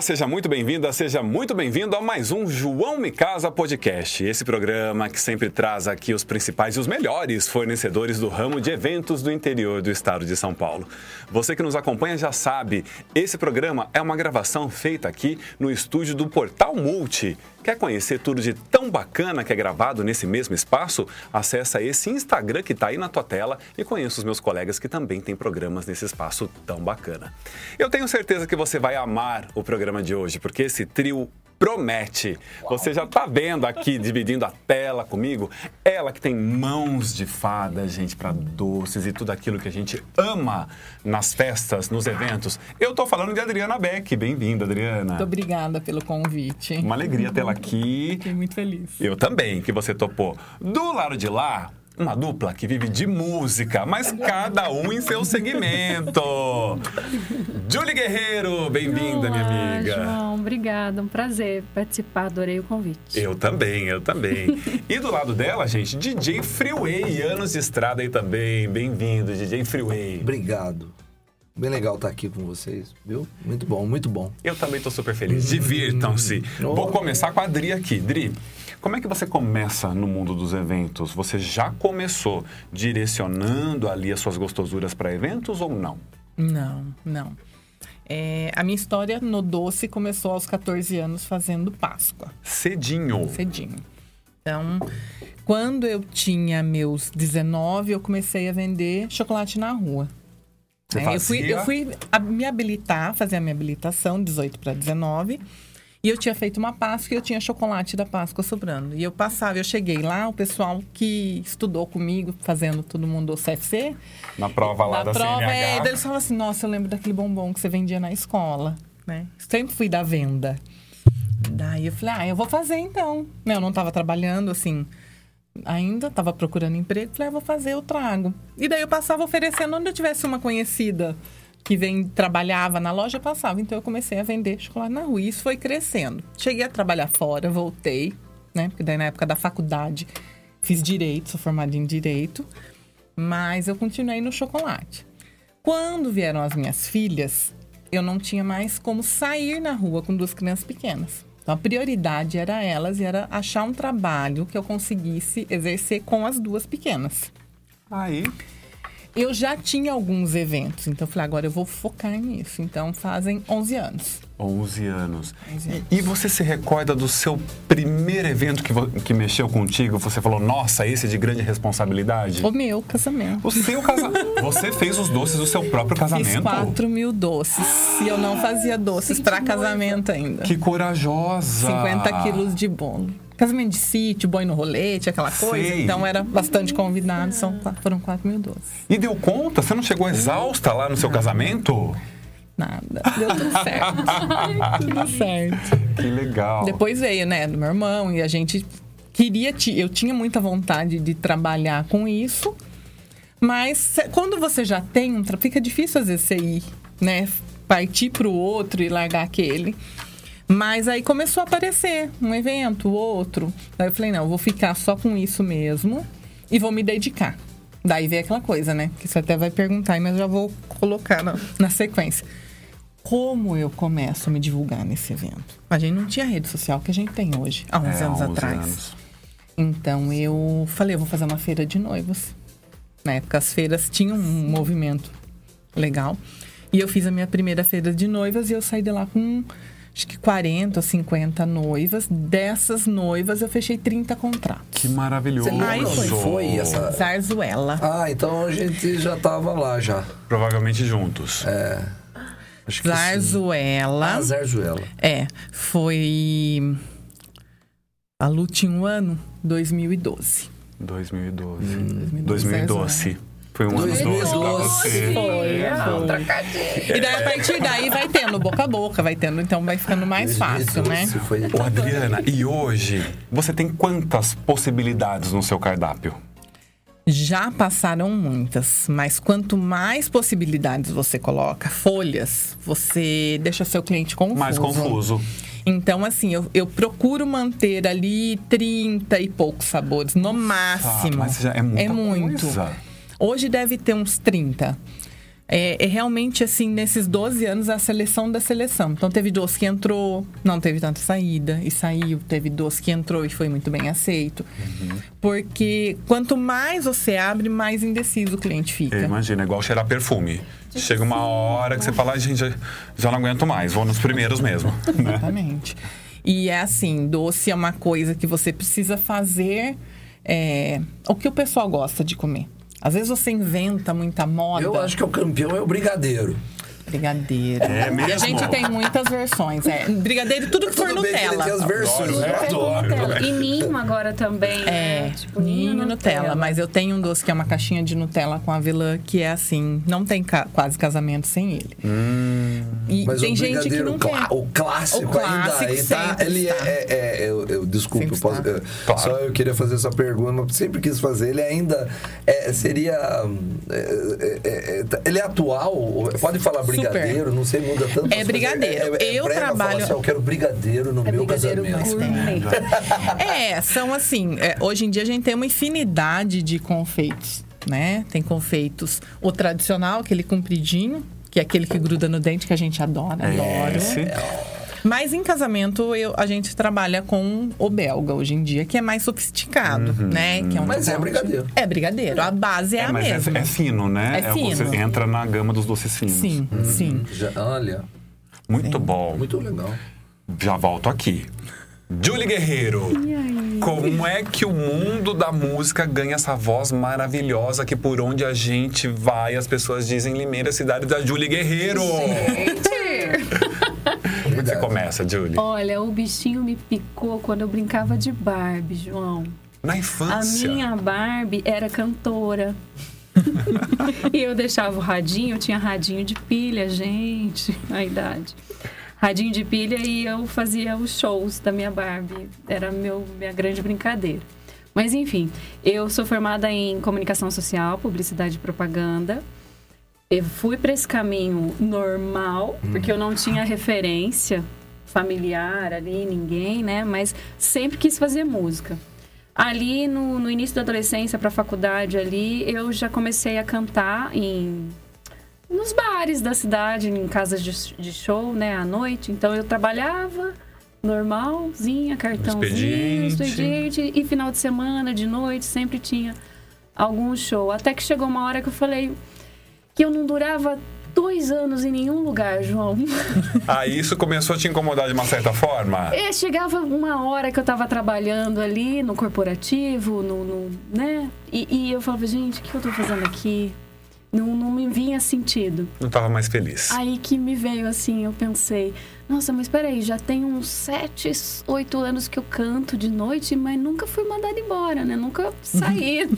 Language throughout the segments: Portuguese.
Seja muito bem-vinda, seja muito bem-vindo a mais um João Me Casa Podcast. Esse programa que sempre traz aqui os principais e os melhores fornecedores do ramo de eventos do interior do estado de São Paulo. Você que nos acompanha já sabe, esse programa é uma gravação feita aqui no estúdio do Portal Multi. Quer conhecer tudo de tão bacana que é gravado nesse mesmo espaço? Acesse esse Instagram que está aí na tua tela e conheça os meus colegas que também têm programas nesse espaço tão bacana. Eu tenho certeza que você vai amar o programa de hoje, porque esse trio promete. Você já está vendo aqui, dividindo a tela comigo, ela que tem mãos de fada, gente, para doces e tudo aquilo que a gente ama nas festas, nos eventos. Eu estou falando de Adriana Beck. Bem-vinda, Adriana. Muito obrigada pelo convite. Uma alegria tê-la aqui. Fiquei muito feliz. Eu também, que você topou. Do lado de lá, uma dupla que vive de música, mas cada um em seu segmento. Julie Guerreiro, bem-vinda, minha amiga. João, obrigada. Um prazer participar, adorei o convite. Eu também, eu também. e do lado dela, gente, DJ Freeway, anos de estrada aí também. Bem-vindo, DJ Freeway. Obrigado. Bem legal estar aqui com vocês, viu? Muito bom, muito bom. Eu também estou super feliz. Divirtam-se. Vou começar com a Dri aqui. Dri, como é que você começa no mundo dos eventos? Você já começou direcionando ali as suas gostosuras para eventos ou não? Não, não. É, a minha história no doce começou aos 14 anos fazendo Páscoa. Cedinho. Cedinho. Então, quando eu tinha meus 19, eu comecei a vender chocolate na rua. É, eu, fui, eu fui me habilitar, fazer a minha habilitação, 18 para 19. E eu tinha feito uma Páscoa e eu tinha chocolate da Páscoa sobrando. E eu passava, eu cheguei lá, o pessoal que estudou comigo, fazendo todo mundo o CFC, Na prova lá da na prova, CNH. é, daí eles falavam assim, nossa, eu lembro daquele bombom que você vendia na escola, né? Sempre fui da venda. Daí eu falei, ah, eu vou fazer então. Eu não estava trabalhando, assim, ainda, estava procurando emprego. Falei, ah, vou fazer, eu trago. E daí eu passava oferecendo, onde eu tivesse uma conhecida que vem, trabalhava na loja, passava. Então eu comecei a vender chocolate na rua. E isso foi crescendo. Cheguei a trabalhar fora, voltei, né? Porque daí na época da faculdade fiz direito, sou formada em direito. Mas eu continuei no chocolate. Quando vieram as minhas filhas, eu não tinha mais como sair na rua com duas crianças pequenas. Então a prioridade era elas e era achar um trabalho que eu conseguisse exercer com as duas pequenas. Aí, Eu já tinha alguns eventos, então eu falei, agora eu vou focar nisso. Então fazem 11 anos. 11 anos. 11 anos. E você se recorda do seu primeiro evento que, que mexeu contigo? Você falou, nossa, esse é de grande responsabilidade? O meu casamento. O seu casamento. Você fez os doces do seu próprio Fiz casamento? 4 mil doces. E eu não fazia doces para casamento ainda. Que corajosa! 50 quilos de bolo. Casamento de sítio, boi no rolete, aquela coisa. Sei. Então era bastante convidado, são, foram 4 mil doces. E deu conta? Você não chegou exausta lá no seu casamento? Nada. Deu tudo certo. tudo certo. Que legal. Depois veio, né, do meu irmão, e a gente queria. Eu tinha muita vontade de trabalhar com isso. Mas quando você já tem um. Fica difícil às vezes você ir, né? Partir pro outro e largar aquele. Mas aí começou a aparecer um evento, outro. Daí eu falei, não, eu vou ficar só com isso mesmo e vou me dedicar. Daí veio aquela coisa, né? Que você até vai perguntar, mas eu já vou colocar na, na sequência. Como eu começo a me divulgar nesse evento? A gente não tinha rede social que a gente tem hoje, há 11 É, anos 11 atrás. anos. Então eu falei, eu vou fazer uma feira de noivas. Na época as feiras tinham um movimento legal. E eu fiz a minha primeira feira de noivas e eu saí de lá com acho que 40 ou 50 noivas. Dessas noivas eu fechei 30 contratos. Que maravilhoso. Aí foi. foi essa... Zarzuela. Ah, então a gente já tava lá já. Provavelmente juntos. É. Acho que. Zarzuela. Ah, Zarzuela. É, foi. A Lu tinha um ano, 2012. 2012. Hum, 2012. Foi um ano 2012. doce pra você. Foi, foi. E daí, a partir daí, vai tendo boca a boca, vai tendo, então vai ficando mais fácil, né? 2012 Foi... Ô, Adriana, e hoje você tem quantas possibilidades no seu cardápio? Já passaram muitas, mas quanto mais possibilidades você coloca, folhas, você deixa seu cliente confuso. Mais confuso. Então, assim, eu, eu procuro manter ali 30 e poucos sabores, no máximo. Ah, mas já é muita muito. coisa. Hoje deve ter uns 30. é, é realmente assim, nesses 12 anos, a seleção da seleção. Então teve doce que entrou, não teve tanta saída e saiu. Teve doce que entrou e foi muito bem aceito. Porque quanto mais você abre, mais indeciso o cliente fica. Imagina, é igual cheirar perfume. Chega uma hora que você fala, "Ai, gente, já, já não aguento mais, vou nos primeiros mesmo. né? Exatamente. E é assim, doce é uma coisa que você precisa fazer é, o que o pessoal gosta de comer. Às vezes você inventa muita moda. Eu acho que o campeão é o brigadeiro. Brigadeiro. É E a mesmo? gente tem muitas versões. É, brigadeiro, tudo que for Tudo ele Nutella. tem as versões. Adoro, Eu né? adoro. Nutella. E ninho agora também. É, né? Tipo, ninho Nutella. Mas eu tenho um doce que é uma caixinha de Nutella com avelã, que é assim, não tem ca- quase casamento sem ele. E Mas tem o gente que brigadeiro não clá- quer. o clássico, O clássico ainda tá, sempre ele é, está. é- é- eu, eu- desculpa, eu posso- eu- Claro. só eu queria fazer essa pergunta, mas sempre quis fazer. Ele ainda é, seria, hum, é, é, é, ele é atual? Pode falar brigadeiro? Não sei, muda tanto. É brigadeiro. Eu brega falar trabalho- assim, eu quero brigadeiro no É meu brigadeiro casamento. É, são assim. é, hoje em dia a gente tem uma infinidade de confeitos, né? Tem confeitos. O tradicional, aquele compridinho, que é aquele que gruda no dente, que a gente adora, adoro. Esse. Mas em casamento eu- a gente trabalha com o belga hoje em dia, que é mais sofisticado, né? Que é um Mas é brigadeiro. É brigadeiro. A base é, É, a mas mesma. é, é fino, né? É Você fino. entra na gama dos doces finos. Sim, sim. Já- olha, Muito bom. muito legal. Já volto aqui. Julie Guerreiro, como é que o mundo da música ganha essa voz maravilhosa que por onde a gente vai as pessoas dizem Limeira, cidade da Julie Guerreiro? É que você começa, Julie? Olha, o bichinho me picou quando eu brincava de Barbie, João. Na A infância. minha Barbie era cantora. e eu deixava o radinho, eu tinha radinho de pilha, gente, a idade. Radinho de pilha e eu fazia os shows da minha Barbie. Era meu, minha grande brincadeira. Mas enfim, eu sou formada em comunicação social, publicidade e propaganda. Eu fui para esse caminho normal, porque eu não tinha referência familiar ali, ninguém, né? Mas sempre quis fazer música. Ali no, no início da adolescência, para a faculdade ali, eu já comecei a cantar em nos bares da cidade, em casas de, de show, né, à noite. Então eu trabalhava normalzinha, cartãozinho, expediente, e final de semana, de noite, sempre tinha algum show. Até que chegou uma hora que eu falei que eu não durava dois anos em nenhum lugar, João. Aí isso começou a te incomodar de uma certa forma? É, chegava uma hora que eu tava trabalhando ali no corporativo, no, no- né? E, e eu falava, gente, o que eu tô fazendo aqui? Não, não me vinha sentido. Não estava mais feliz. Aí que me veio assim, eu pensei, nossa, mas peraí, já tem uns sete, oito anos que eu canto de noite, mas nunca fui mandada embora, né? Nunca saí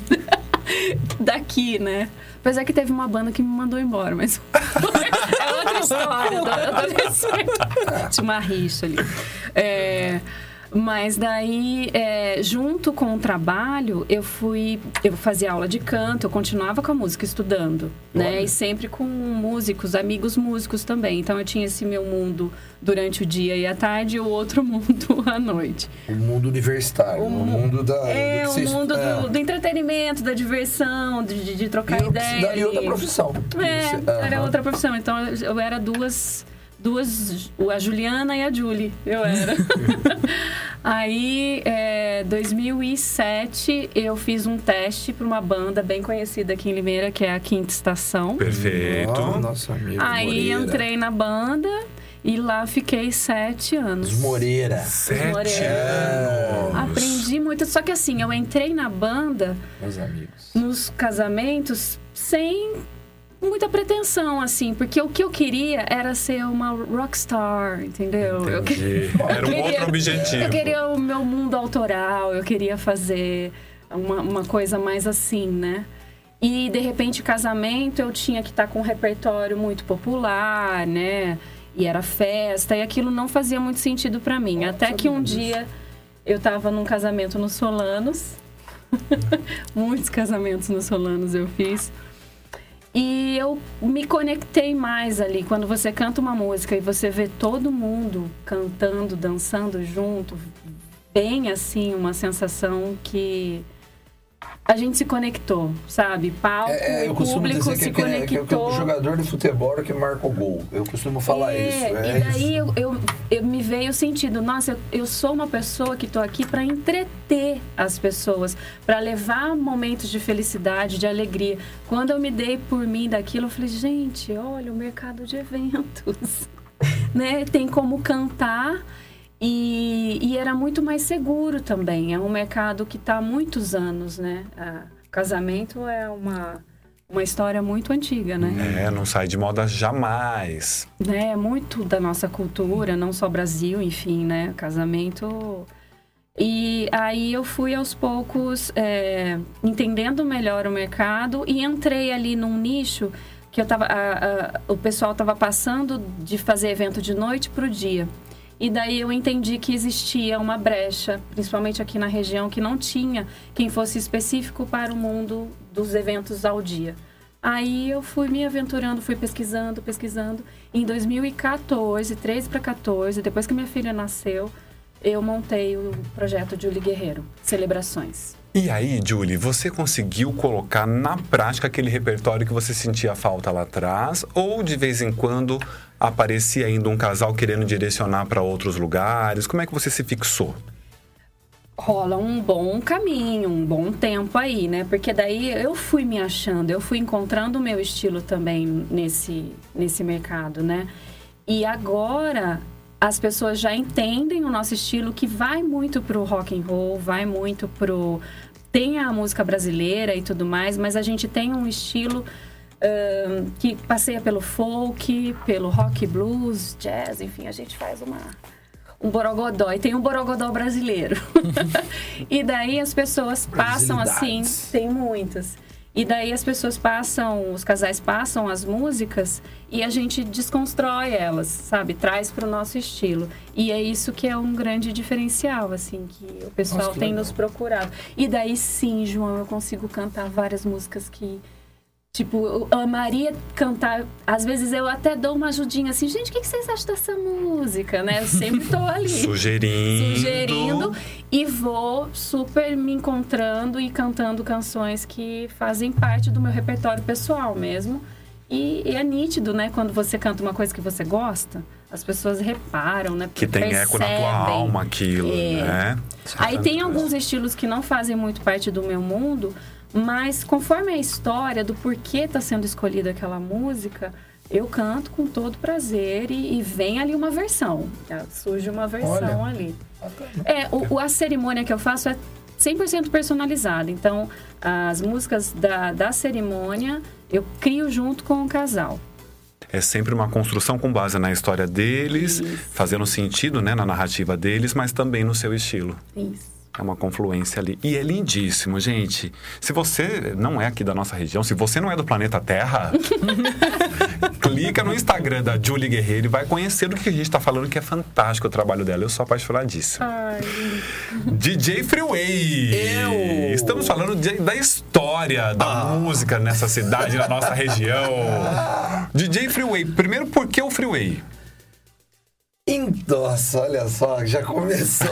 daqui, né? Apesar que teve uma banda que me mandou embora, mas é outra história. do adolescente. Tinha uma rixa ali. É, mas daí, é, junto com o trabalho, eu fui. Eu fazia aula de canto, eu continuava com a música estudando, né? E sempre com músicos, amigos músicos também. Então eu tinha esse meu mundo durante o dia e à tarde e o outro mundo à noite. O mundo universitário, o, mu- mundo da. É, do o mundo é. do, do entretenimento, da diversão, de, de- de trocar E, outra- ideia. e outra profissão. É, Você- era outra profissão. Então eu- eu era duas, duas, a Juliana e a Julie. Eu era. Aí, é, 2007, eu fiz um teste para uma banda bem conhecida aqui em Limeira, que é a Quinta Estação. Perfeito. Ó, nosso amigo Aí Moreira. entrei na banda e lá fiquei sete anos. Os Moreira. Sete Moreira. anos. Aprendi muito. Só que assim, eu entrei na banda Meus amigos. nos casamentos sem muita pretensão, assim, porque o que eu queria era ser uma rockstar, entendeu? Eu que-. Era um queria- outro objetivo. Eu queria o meu mundo autoral, eu queria fazer uma, uma coisa mais assim, né? E de repente, casamento, eu tinha que estar com um repertório muito popular, né? E era festa, e aquilo não fazia muito sentido pra mim. Até que um dia eu tava num casamento nos Solanos. Muitos casamentos nos Solanos eu fiz. E eu me conectei mais ali. Quando você canta uma música e você vê todo mundo cantando, dançando junto, bem assim, uma sensação que a gente se conectou, sabe? Palco, É, é, eu público dizer se que, que, é- que, é conectou. o jogador de futebol é que marca o gol. Eu costumo falar É, isso. É e daí isso. eu, eu, eu me veio o sentido, nossa, eu, eu sou uma pessoa que estou aqui para entreter as pessoas, para levar momentos de felicidade, de alegria. Quando eu me dei por mim daquilo, eu falei, gente, olha o mercado de eventos, né? Tem como cantar e, e era muito mais seguro também. É um mercado que está há muitos anos, né? Ah, casamento é uma uma história muito antiga, né? É, não sai de moda jamais. né, muito da nossa cultura, não só Brasil, enfim, né, casamento. E aí eu fui aos poucos é, entendendo melhor o mercado e entrei ali num nicho que eu tava, a- a- o pessoal estava passando de fazer evento de noite para o dia. E daí eu entendi que existia uma brecha, principalmente aqui na região, que não tinha quem fosse específico para o mundo dos eventos ao dia. Aí eu fui me aventurando, fui pesquisando, pesquisando. Em 2014, 13 para 14, depois que minha filha nasceu, eu montei o projeto Julie Guerreiro, Celebrações. E aí, Julie, você conseguiu colocar na prática aquele repertório que você sentia falta lá atrás? Ou de vez em quando aparecia ainda um casal querendo direcionar para outros lugares? Como é que você se fixou? rola um bom caminho, um bom tempo aí, né? Porque daí eu fui me achando, eu fui encontrando o meu estilo também nesse, nesse mercado, né? E agora as pessoas já entendem o nosso estilo que vai muito pro rock and roll, vai muito pro tem a música brasileira e tudo mais, mas a gente tem um estilo que passeia pelo folk, pelo rock blues, jazz, enfim, a gente faz uma um borogodó e tem um borogodó brasileiro. e daí as pessoas passam assim, tem muitas. E daí as pessoas passam, os casais passam as músicas e a gente desconstrói elas, sabe? Traz para o nosso estilo. E é isso que é um grande diferencial, assim, que o pessoal Nossa, que tem legal. nos procurado. E daí sim, João, eu consigo cantar várias músicas que Tipo, eu amaria cantar. Às vezes eu até dou uma ajudinha assim, gente, o que vocês acham dessa música, né? Eu sempre tô ali. Sugerindo. Sugerindo e vou super me encontrando e cantando canções que fazem parte do meu repertório pessoal mesmo. E, e é nítido, né? Quando você canta uma coisa que você gosta, as pessoas reparam, né? Que tem eco na tua percebem. alma aquilo, É. né? Aí tem alguns estilos que não fazem muito parte do meu mundo, mas conforme a história do porquê está sendo escolhida aquela música, eu canto com todo prazer e, e vem ali uma versão. tá? Surge uma versão Olha. ali. É, o, o- a cerimônia que eu faço é 100% personalizada. Então, as músicas da, da cerimônia eu crio junto com o casal. É sempre uma construção com base na história deles, Isso. fazendo sentido né, na narrativa deles, mas também no seu estilo. Isso. É uma confluência ali. E é lindíssimo, gente. Se você não é aqui da nossa região, se você não é do planeta Terra, clica no Instagram da Julie Guerreiro e vai conhecer do que a gente está falando, que é fantástico o trabalho dela. Eu sou apaixonadíssimo. Ai, DJ Freeway! Eu! Estamos falando de- da história da música nessa cidade, na nossa região. DJ Freeway, primeiro, por que o Freeway? Nossa, olha só, já começou.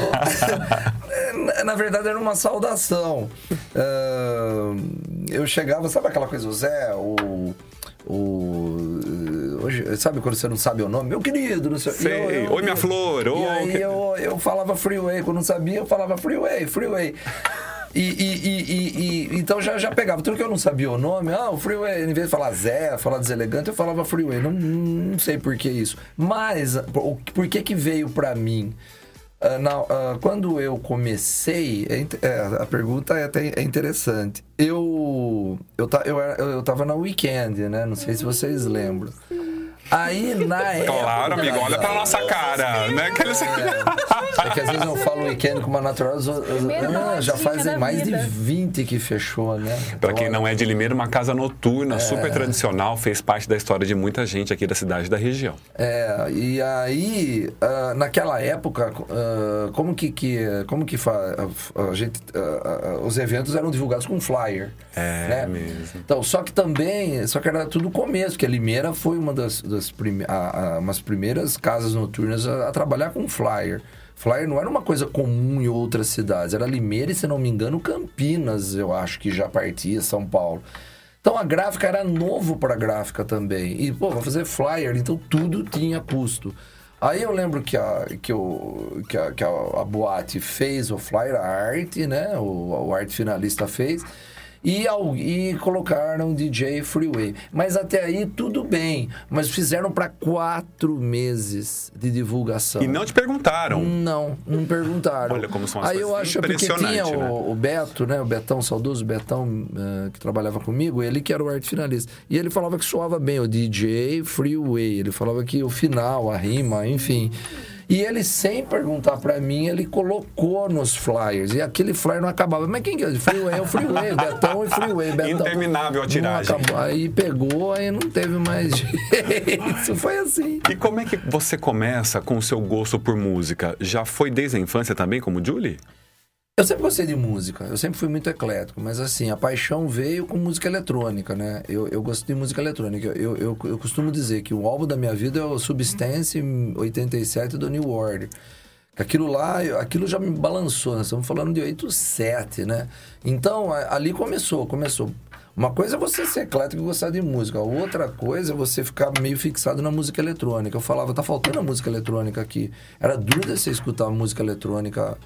Na- verdade, era uma saudação. Ah, eu chegava, sabe aquela coisa, o Zé, o. o hoje, sabe quando você não sabe o nome? Meu querido, não sei Sei. eu- eu- Oi, minha flor. E Oi, aí que- eu, eu falava freeway, quando não sabia, eu falava freeway, freeway. E, e- e- então já, já pegava. Tudo que eu não sabia o nome, ah, o freeway, em vez de falar Zé, falar deselegante, eu falava freeway. Não, não sei por que isso. Mas, por, por que que veio pra mim? Ah, na- ah, quando eu comecei, é é, a pergunta é até é interessante. Eu, eu, ta- eu, era- eu tava na weekend, né? Não sei se vocês lembram. Aí, na época... Claro, amigo, olha pra nossa cara, né? Aqueles... É que às vezes eu falo weekend com uma natural, ah, já fazem mais de vida. 20 que fechou, né? Pra quem não é de Limeira, uma casa noturna, super tradicional, fez parte da história de muita gente aqui da cidade e da região. É, e aí, ah, naquela época, ah, como que, que, como que a, gente, ah, os eventos eram divulgados com flyer. É né? mesmo. Então, só que também, só que era tudo começo, que a Limeira foi uma das, das prime, a- a- umas primeiras casas noturnas a, a trabalhar com flyer. Flyer não era uma coisa comum em outras cidades. Era Limeira e, se não me engano, Campinas, eu acho que já partia, São Paulo. Então a gráfica era novo para gráfica também. E, pô, vou fazer flyer, então tudo tinha custo. Aí eu lembro que a, que, o, que, a, que a, a boate fez o flyer, a arte, né? O, o arte finalista fez e, e colocaram DJ Freeway. Mas até aí tudo bem. Mas fizeram para quatro meses de divulgação. E não te perguntaram? Não, não perguntaram. Olha como são as Aí eu acho porque tinha né? o, o Beto, né? O Betão, saudoso Betão, eh, que trabalhava comigo, ele que era o arte finalista. E ele falava que soava bem o DJ Freeway. Ele falava que o final, a rima, enfim. E ele, sem perguntar pra mim, ele colocou nos flyers. E aquele flyer não acabava. Mas quem que é? Freeway é o Freeway, Betão e Freeway. Betão. Interminável a tiragem. Aí pegou, aí não teve mais jeito. Isso foi assim. E como é que você começa com o seu gosto por música? Já foi desde a infância também, como Julie? Eu sempre gostei de música, eu sempre fui muito eclético, mas assim, a paixão veio com música eletrônica, né? Eu, eu gosto de música eletrônica. Eu, eu, eu costumo dizer que o álbum da minha vida é o Substance 87 do New Order. Aquilo lá, aquilo já me balançou, nós estamos falando de 87, né? Então, ali começou, começou. Uma coisa é você ser eclético e gostar de música, outra coisa é você ficar meio fixado na música eletrônica. Eu falava, tá faltando a música eletrônica aqui. Era duro você escutar música eletrônica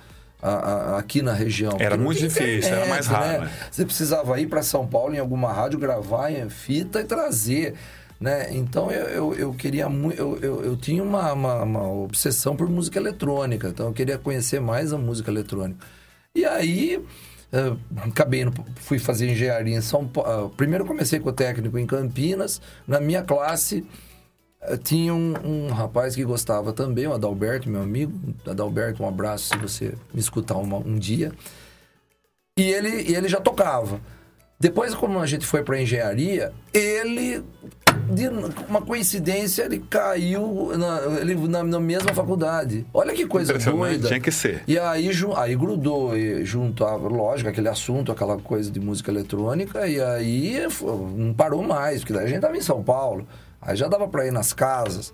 a- a- aqui na região. Era muito difícil, era mais raro, né? Você precisava ir para São Paulo em alguma rádio, gravar em fita e trazer. Né? Então eu, eu, eu queria muito. Eu, eu, eu tinha uma, uma, uma obsessão por música eletrônica, então eu queria conhecer mais a música eletrônica. E aí eh, acabei fui fazer engenharia em São Paulo. Primeiro comecei com o técnico em Campinas. Na minha classe tinha um, um rapaz que gostava também, o Adalberto, meu amigo. Adalberto, um abraço se você me escutar uma- um dia. E ele, e ele já tocava. Depois, como a gente foi para engenharia, ele, de uma coincidência, ele caiu na, ele, na, na mesma faculdade. Olha que coisa doida. tinha que ser. E aí, aí grudou, e juntava, lógico, aquele assunto, aquela coisa de música eletrônica, e aí não parou mais, porque daí a gente tava em São Paulo, aí já dava para ir nas casas.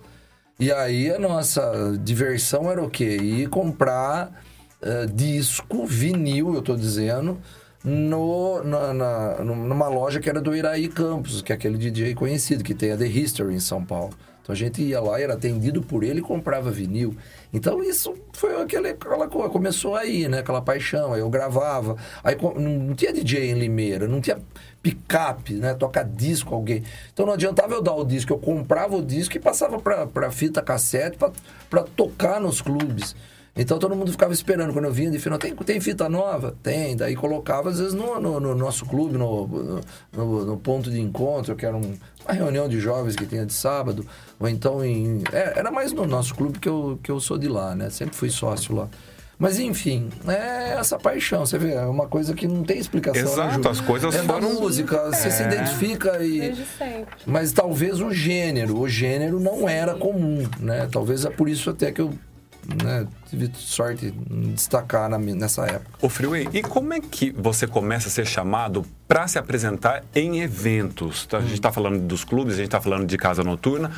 E aí a nossa diversão era o quê? Ir comprar eh, disco, vinil, eu tô dizendo, no, na, na- numa loja que era do Iraí Campos, que é aquele DJ conhecido, que tem a The History em São Paulo. Então a gente ia lá, era atendido por ele e comprava vinil. Então isso foi aquele, aquela coisa, começou aí, né? Aquela paixão. Aí eu gravava. Aí não tinha DJ em Limeira, não tinha picape, né? Tocar disco alguém. Então não adiantava eu dar o disco, eu comprava o disco e passava pra, pra fita cassete pra tocar nos clubes. Então todo mundo ficava esperando quando eu vinha de final. Tem, tem fita nova? Tem. Daí colocava, às vezes, no, no- no nosso clube, no, no- no- no ponto de encontro, que era um- uma reunião de jovens que tinha de sábado. Ou então em. é, era mais no nosso clube que eu, que eu sou de lá, né? Sempre fui sócio lá. Mas enfim, é essa paixão, você vê, é uma coisa que não tem explicação. né, Exato, as coisas é da foram- música, você se É. identifica e. Desde sempre. Mas talvez o gênero, o gênero não era comum, né? Talvez é por isso até que eu né, tive sorte em destacar na nessa época. Ô Freeway, e como é que você começa a ser chamado para se apresentar em eventos? Tá, A gente está falando dos clubes, a gente está falando de casa noturna.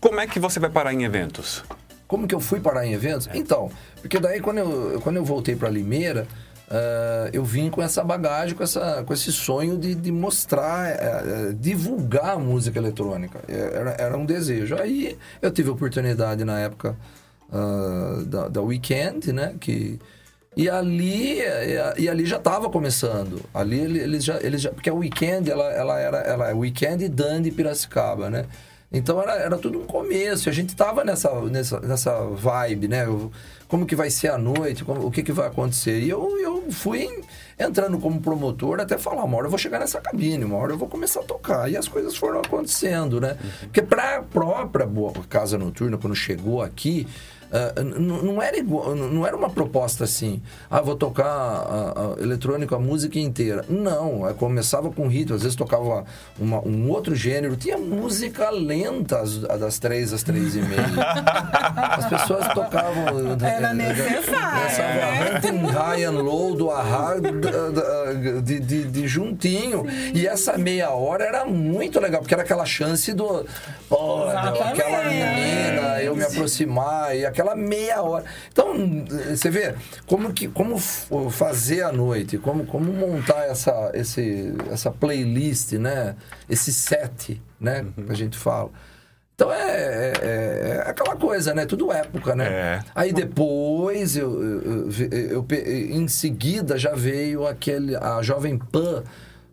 Como é que você vai parar em eventos? Como que eu fui parar em eventos? Então, porque daí quando eu, quando eu voltei para Limeira, ah, eu vim com essa bagagem, com, essa, com esse sonho de, de mostrar, eh, divulgar a música eletrônica. Era, era um desejo. Aí eu tive a oportunidade na época ah, da, da Weekend, né? Que, e ali, eh, e ali já estava começando. Ali ele- eles já, eles já. Porque a Weekend, ela, ela era ela é Weekend e Dandy Piracicaba, né? Então era, era tudo um começo. A gente tava nessa, nessa, nessa vibe, né? Eu- Como que vai ser a noite? como- o que, que vai acontecer? E eu, eu fui entrando como promotor até falar, uma hora eu vou chegar nessa cabine, uma hora eu vou começar a tocar. E as coisas foram acontecendo, né? Porque para a própria boa casa noturna, quando chegou aqui, ah, não era igual, não era uma proposta assim, ah, vou tocar a, a eletrônica, a música inteira. Não, é, começava com ritmo, às vezes tocava uma- um outro gênero, tinha música lenta às- das três às três e meia. As pessoas tocavam. Era necessário, Começava Hunting High and Low do Ahá de, de, de juntinho. E essa meia hora era muito legal, porque era aquela chance do. Pô, Exatamente. aquela menina, Sim. Aproximar, e aquela meia hora. Então, você vê como, que, como fazer a noite, como, como montar essa, esse, essa playlist, né? Esse set, né? Que a gente fala. Então é, é- é aquela coisa, né? Tudo época, né? É. Aí depois, eu, eu- eu- eu em seguida, já veio aquele. A Jovem Pan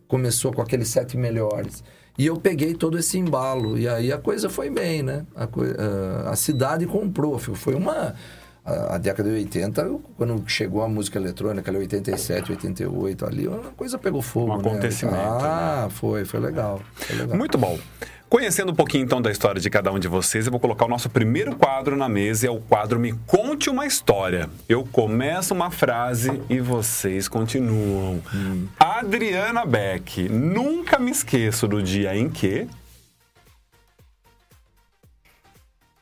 começou com aqueles sete melhores. E eu peguei todo esse embalo. E aí a coisa foi bem, né? A, coi- a- cidade comprou. Foi uma. A, a década de 80, quando chegou a música eletrônica, ali 87, 88, ali, a coisa pegou fogo. Um né? acontecimento, Ah, foi, foi legal. Foi legal. Muito bom. Conhecendo um pouquinho então da história de cada um de vocês, eu vou colocar o nosso primeiro quadro na mesa, é o quadro Me Conte uma História. Eu começo uma frase e vocês continuam. Adriana Beck, nunca me esqueço do dia em que.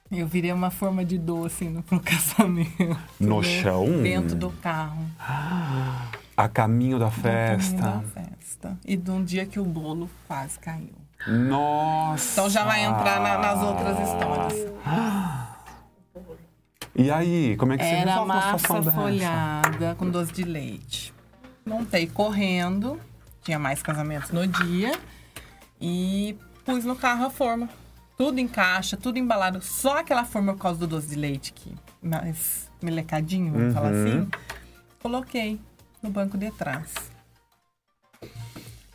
Eu virei uma forma de doce no pro casamento. No né? chão? Dentro do carro. A caminho da no caminho festa. da festa. E de um dia que o bolo quase caiu. Nossa! Então já vai entrar na- nas outras histórias. E aí, como é que você Era resolve uma situação massa dessa? folhada com doce de leite. Montei correndo, tinha mais casamentos no dia e pus no carro a forma. Tudo em caixa, tudo embalado. Só aquela forma por causa do doce de leite que mais melecadinho, vamos falar Uhum. assim. Coloquei no banco de trás.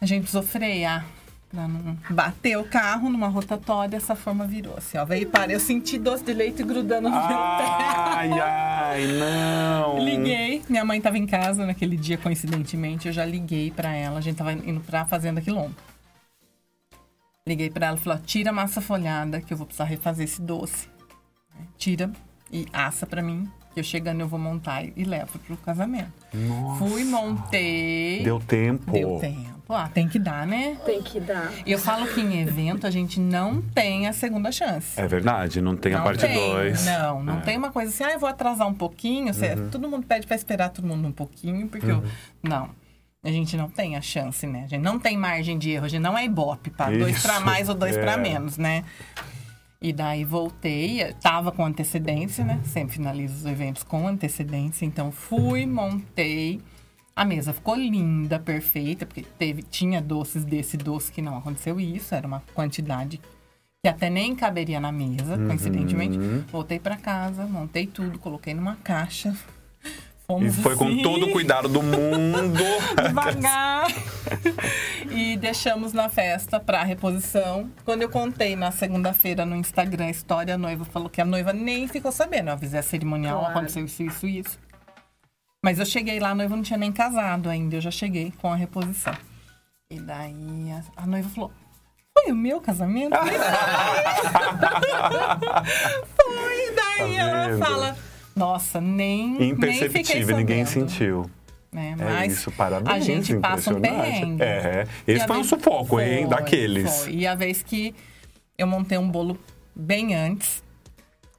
A gente precisou frear não bater o carro numa rotatória. Essa forma virou assim, ó. Veio para eu senti doce de leite grudando no meu pé. Ai, ai, não! Liguei. Minha mãe tava em casa naquele dia, coincidentemente. Eu já liguei pra ela. A gente tava indo pra Fazenda Quilombo. Liguei pra ela e falei: ó, tira a massa folhada, que eu vou precisar refazer esse doce. Tira e assa pra mim, que eu chegando eu vou montar e levo pro casamento. Nossa. Fui, montei. Deu tempo. Deu tempo. Ah, tem que dar, né? Tem que dar. E eu falo que em evento a gente não tem a segunda chance. É verdade, não tem a Não parte tem, 2. Não, não É. tem uma coisa assim, ah, eu vou atrasar um pouquinho. Você- Uhum. Todo mundo pede pra esperar todo mundo um pouquinho, porque eu. Não. A gente não tem a chance, né? A gente não tem margem de erro, a gente não é ibope para dois Isso, pra mais ou dois é. pra menos, né? E daí voltei, tava com antecedência, né? Sempre finalizo os eventos com antecedência. Então fui, montei. A mesa ficou linda, perfeita, porque teve, tinha doces desse doce que não aconteceu isso, era uma quantidade que até nem caberia na mesa, coincidentemente. Voltei pra casa, montei tudo, coloquei numa caixa. E Fomos foi com assim, todo o cuidado do mundo. devagar. e deixamos na festa pra reposição. Quando eu contei na segunda-feira no Instagram a história, a noiva falou que a noiva nem ficou sabendo. Eu avisei a cerimonial, Claro. aconteceu isso, isso, isso. Mas eu cheguei lá, a noiva não tinha nem casado ainda. Eu já cheguei com a reposição. E daí a, a noiva falou: Foi o meu casamento? Foi. Daí Tá ela fala: Nossa, nem. nem Imperceptível, ninguém sabendo." sentiu. né? É Mas isso, parabéns. a gente passa um perrengue. É, esse foi um sufoco, hein, Foi, daqueles. foi. E a vez que eu montei um bolo bem antes,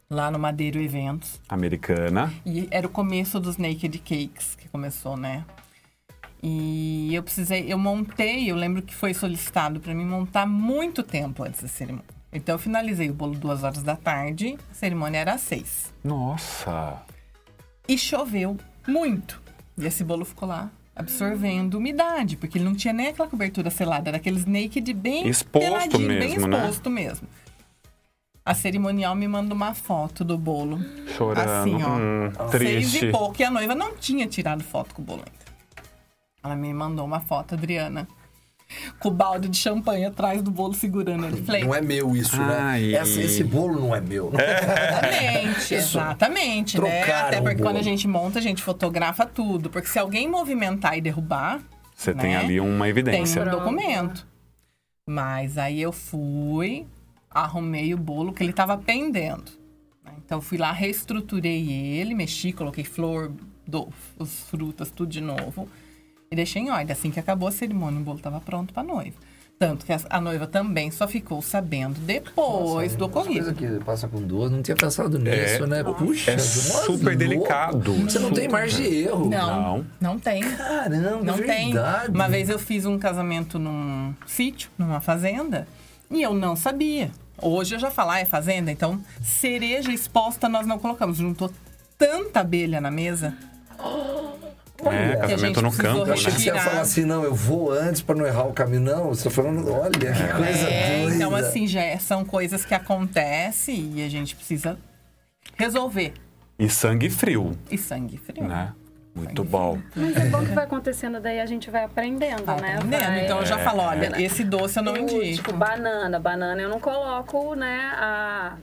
lá no Madeiro Eventos, Americana. e era o começo dos Naked Cakes que começou, né? E eu precisei, eu montei, eu lembro que foi solicitado para mim montar muito tempo antes da cerimônia. Então eu finalizei o bolo duas horas da tarde, a cerimônia era às seis. Nossa. E choveu muito. E esse bolo ficou lá absorvendo umidade, porque ele não tinha nem aquela cobertura selada, era aqueles naked bem Exposto peladinho, bem mesmo, né? exposto mesmo. A cerimonial me manda uma foto do bolo. Chorando. Assim, ó. Hum, Seis triste. e pouco. E a noiva não tinha tirado foto com o bolo ainda. Ela me mandou uma foto, Adriana, com o balde de champanhe atrás do bolo segurando ele. Falei, Não é meu isso, Ai. né? Essa- esse bolo não é meu. Exatamente, exatamente, né? Até porque quando a gente monta, a gente fotografa tudo. Porque se alguém movimentar e derrubar, Você tem né? ali uma tem evidência. um Pronto. documento. Mas aí eu fui, arrumei o bolo que ele tava pendendo. né? Então fui lá, reestruturei ele, mexi, coloquei flor, do, os frutas, tudo de novo. E deixei em ordem. Assim que acabou a cerimônia, o bolo tava pronto pra noiva. Tanto que a, a noiva também só ficou sabendo depois do Essa coisa ocorrido. que passa com duas, não tinha pensado nisso, né? Puxa, é nossa, super louco. delicado. Você não tem Super. margem de erro. Não, Não. não tem. Caramba, Não tem. verdade. Uma vez eu fiz um casamento num sítio, numa fazenda, e eu não sabia. Hoje eu já falo, ah, é fazenda, então cereja exposta nós não colocamos. Juntou tanta abelha na mesa. É, a casamento gente no campo, Eu achei que você ia falar assim, não, eu vou antes pra não errar o caminho. Não, você tá falando, olha, que coisa É, doida. então assim, já é- são coisas que acontecem e a gente precisa resolver. E sangue frio, E sangue frio. né? Muito bom. Mas é bom que vai acontecendo, daí a gente vai aprendendo, Tá né? aprendendo. Vai- Então eu já falo, olha, esse doce eu não O, indico. Tipo, banana. Banana eu não coloco, né, a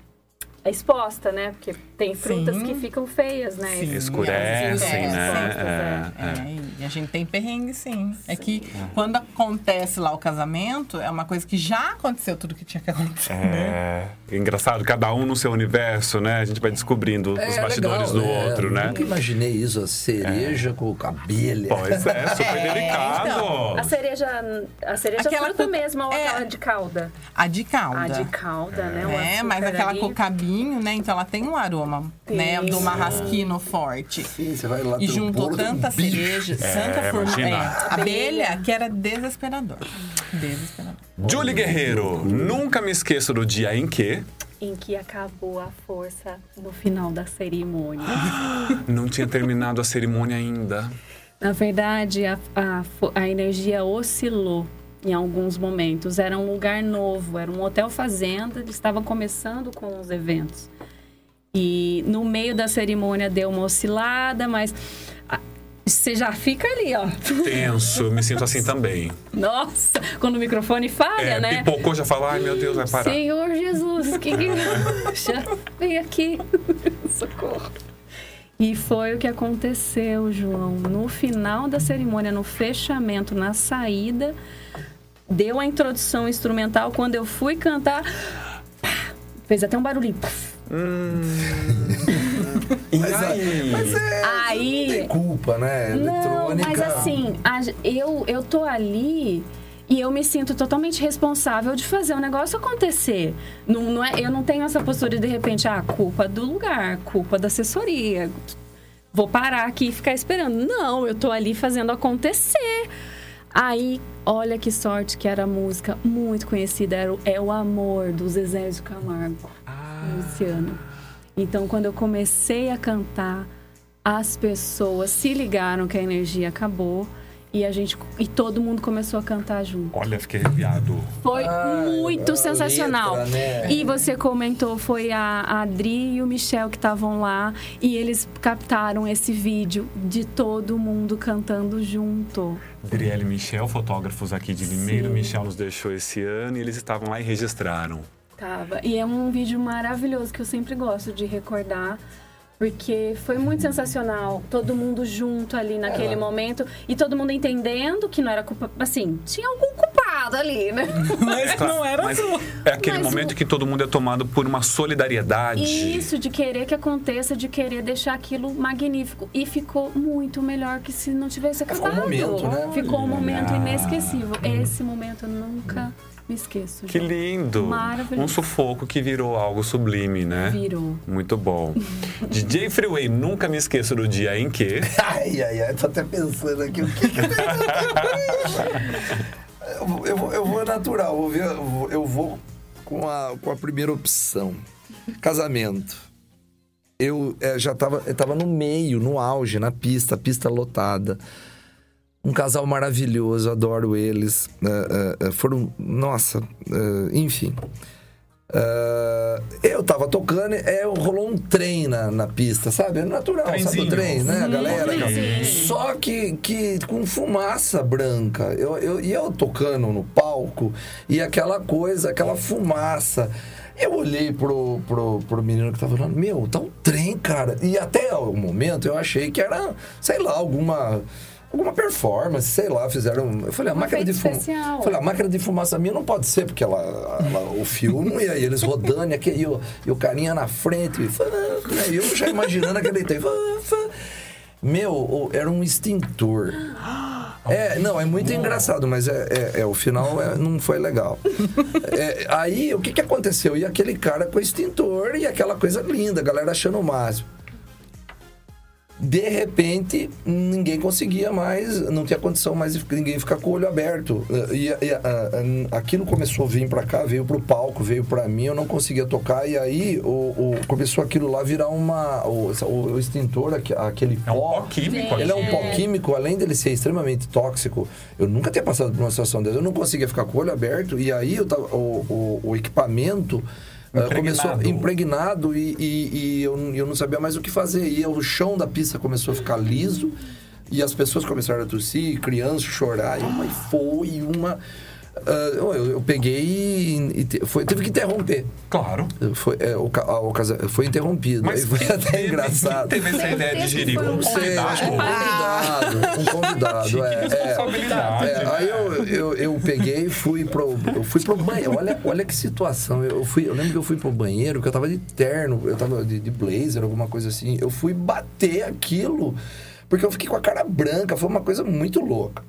exposta, né? Porque tem frutas Sim. que ficam feias, né? Sim, Escurecem, né? expostas, é. É, É, e a gente tem perrengue, sim. É que quando acontece lá o casamento, é uma coisa que já aconteceu tudo que tinha que acontecer. né? É, engraçado, cada um no seu universo, né? A gente vai descobrindo os bastidores legal, do outro, né? Nunca imaginei isso, a cereja com abelha. Pois é, super É, delicado. então. A cereja, a cereja Aquela fruta cu- mesmo ou é. aquela de calda? A de calda. A de calda, né? O É, mas aquela ali. com cabinho, né? Então ela tem um aroma, né? Do marrasquino forte. Sim, você vai lá E juntou um tanta cereja, tanta forma. imagina. É, abelha, que era desesperador. Desesperador. Julie Guerreiro, nunca me esqueço do dia em que Em que acabou a força no final da cerimônia. não tinha terminado a cerimônia ainda. Na verdade, a, a, a energia oscilou em alguns momentos. Era um lugar novo, era um hotel fazenda, eles estavam começando com os eventos. E no meio da cerimônia deu uma oscilada, mas ah, você já fica ali, ó. Tenso, me sinto assim também. Nossa, quando o microfone falha, É, né? pipocou, já fala, ai meu Deus, vai parar. Senhor Jesus, que que... já vem aqui. Socorro. E foi o que aconteceu, João. No final da cerimônia, no fechamento, na saída, deu a introdução instrumental. Quando eu fui cantar, pá, fez até um barulhinho. E Mas, é- aí? mas é, não Aí. tem culpa, né? Não, mas assim, a- eu, eu tô ali e eu me sinto totalmente responsável de fazer o negócio acontecer. Não, não é, eu não tenho essa postura de, de repente, ah, culpa do lugar, culpa da assessoria. Vou parar aqui e ficar esperando. Não, eu tô ali fazendo acontecer. Aí, olha que sorte que era a música muito conhecida, era o É o Amor, do Zezé de Camargo, Luciano. Então, quando eu comecei a cantar, as pessoas se ligaram que a energia acabou e a gente e todo mundo começou a cantar junto. Olha, fiquei arrepiado. Foi Ah, muito sensacional. letra, né? E você comentou, foi a Adri e o Michel que estavam lá e eles captaram esse vídeo de todo mundo cantando junto. Adriele e Michel, fotógrafos aqui de Limeiro. Michel nos deixou esse ano e eles estavam lá e registraram. Tava. E é um vídeo maravilhoso que eu sempre gosto de recordar. Porque foi muito sensacional. Todo mundo junto ali naquele É. momento. E todo mundo entendendo que não era culpa. Assim, tinha algum culpado ali, né? Mas não era Mas sua. é aquele Mas momento o- que todo mundo é tomado por uma solidariedade. Isso, de querer que aconteça, de querer deixar aquilo magnífico. E ficou muito melhor que se não tivesse Ficou um acabado. momento, né? Ficou um momento Olha. inesquecível. Esse momento nunca me esqueço. Que João. lindo! Maravilhoso. Um sufoco que virou algo sublime, né? Virou. Muito bom. DJ Freeway, nunca me esqueço do dia em que. Ai, ai, ai, tô até pensando aqui o que que eu, vou- eu, eu vou natural, vou ver, eu vou, com, a, com a primeira opção. Casamento. Eu eh, já tava, eu tava no meio, no auge, na pista, pista lotada. Um casal maravilhoso, adoro eles. Eh, eh, foram, nossa, enfim. Eu tava tocando, é, rolou um trem na, na pista, sabe? É natural, sabe Trenzinho. o trem, né? A galera. trenzinho. Só que, que com fumaça branca. Eu, eu, e eu tocando no palco, e aquela coisa, aquela fumaça. Eu olhei pro, pro, pro menino que tava falando, meu, tá um trem, cara. E até o momento eu achei que era, sei lá, alguma. Alguma performance, sei lá, fizeram. Eu falei, a Um máquina de fumaça. Falei, a máquina de fumaça minha não pode ser, porque ela, ela- o filme, e aí eles rodando, e, aquele, e, o, e o carinha na frente, e, fã, e eu já imaginando aquele tempo. Meu, era um extintor. É, não, é muito engraçado, mas é, é- é, o final é, não foi legal. É, aí, o que, que aconteceu? E aquele cara com o extintor e aquela coisa linda, a galera achando o máximo. De repente, ninguém conseguia mais, não tinha condição mais de ninguém ficar com o olho aberto. E, e, a- aquilo começou a vir pra cá, veio pro palco, veio pra mim, eu não conseguia tocar. E aí o, o- começou aquilo lá virar uma. O, o- o extintor, aque- aquele É um pó. pó químico Ele é um pó químico, além dele ser extremamente tóxico. Eu nunca tinha passado por uma situação dessa. Eu não conseguia ficar com o olho aberto. E aí eu tava, o, o- o equipamento. Começou Impregnado. impregnado e, e- e eu, eu não sabia mais o que fazer. E o chão da pista começou a ficar liso e as pessoas começaram a tossir, crianças chorar. E uma foi uma. Ah, eu, eu peguei e, e foi, teve que interromper. Claro. Foi, é, o, a ocasião- foi interrompido. Aí foi até teve- engraçado. teve essa ideia de gerir? Um um Sei, acho que um convidado? convidado. Um convidado, é. é. Responsabilidade. É, aí eu, eu, eu peguei e fui pro, eu fui pro banheiro. Olha, olha que situação. Eu, fui, eu lembro que eu fui pro banheiro, que eu tava de terno, eu tava de, de blazer, alguma coisa assim. Eu fui bater aquilo, porque eu fiquei com a cara branca. Foi uma coisa muito louca.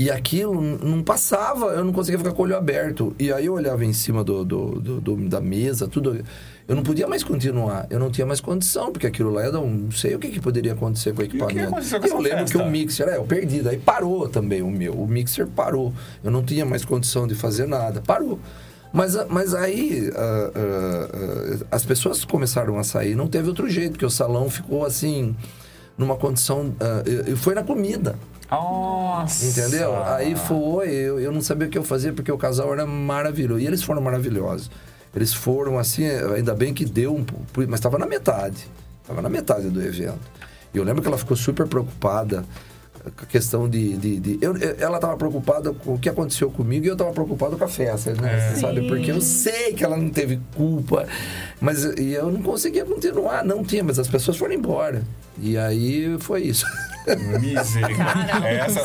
E aquilo não passava, eu não conseguia ficar com o olho aberto. E aí eu olhava em cima do, do- do- do- da mesa, tudo. Eu não podia mais continuar, eu não tinha mais condição, porque aquilo lá era um. Não sei o que, que poderia acontecer com o equipamento. aconteceu com eu essa lembro festa? que o mixer, é, eu perdi, daí parou também o meu. O mixer parou. Eu não tinha mais condição de fazer nada. Parou. Mas, a- mas aí ah, ah, ah, as pessoas começaram a sair, não teve outro jeito, porque o salão ficou assim, numa condição. ah, e- e foi na comida. Nossa. Entendeu? Aí foi, eu, eu não sabia o que eu fazia, porque o casal era maravilhoso. E eles foram maravilhosos. Eles foram assim, ainda bem que deu um. Mas estava na metade. Estava na metade do evento. E eu lembro que ela ficou super preocupada a questão de. de, de- eu- eu- ela estava preocupada com o que aconteceu comigo e eu estava preocupado com a festa, né? Você sabe? Porque eu sei que ela não teve culpa. Mas e eu não conseguia continuar, não tinha, mas as pessoas foram embora. E aí foi isso. Misericórdia. Essa,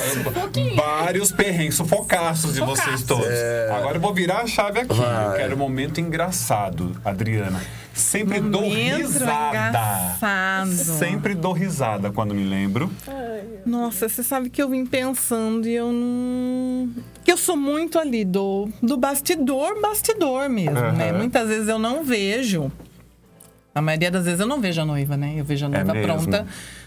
vários perrengues, sufocaços de vocês todos. Agora eu vou virar a chave aqui. Eu Vai. quero um momento engraçado, Adriana. Sempre dou Momento risada. engraçado. Sempre dou risada quando me lembro. Nossa, você sabe que eu vim pensando e eu não. Que eu sou muito ali do, do bastidor, bastidor mesmo, né? Aham. Muitas vezes eu não vejo. A maioria das vezes eu não vejo a noiva, né? Eu vejo a noiva mesmo? pronta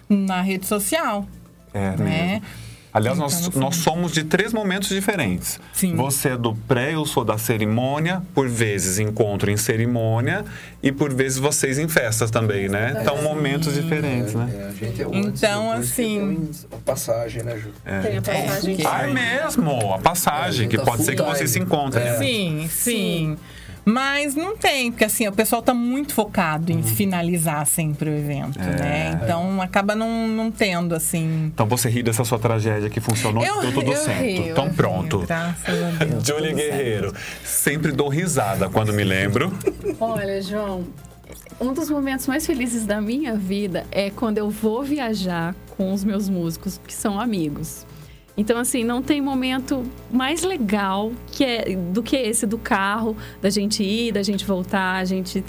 na rede social. É né? mesmo. Aliás, nós, Então, nós somos de três momentos diferentes. Sim. Você é do pré, eu sou da cerimônia, por vezes encontro em cerimônia e por vezes vocês em festas também, né? Então, momentos diferentes, né? É, a gente é o Então, antes, assim- tem a passagem, né, Ju? Tem a passagem. que- Ah, é mesmo? A passagem, É, que pode ser que vocês se encontrem. É. Sim, sim. Mas não tem, porque assim, o pessoal tá muito focado Uhum. em finalizar sempre o evento, É. né? Então acaba não, não tendo, assim. Então você ri dessa sua tragédia que funcionou e deu tudo eu certo. rio, eu então rio, pronto. graças a Deus. Julie tudo certo. Guerreiro. Sempre dou risada quando me lembro. Olha, João, um dos momentos mais felizes da minha vida é quando eu vou viajar com os meus músicos, que são amigos. Então, assim, não tem momento mais legal que é, do que esse do carro, da gente ir, da gente voltar, a gente.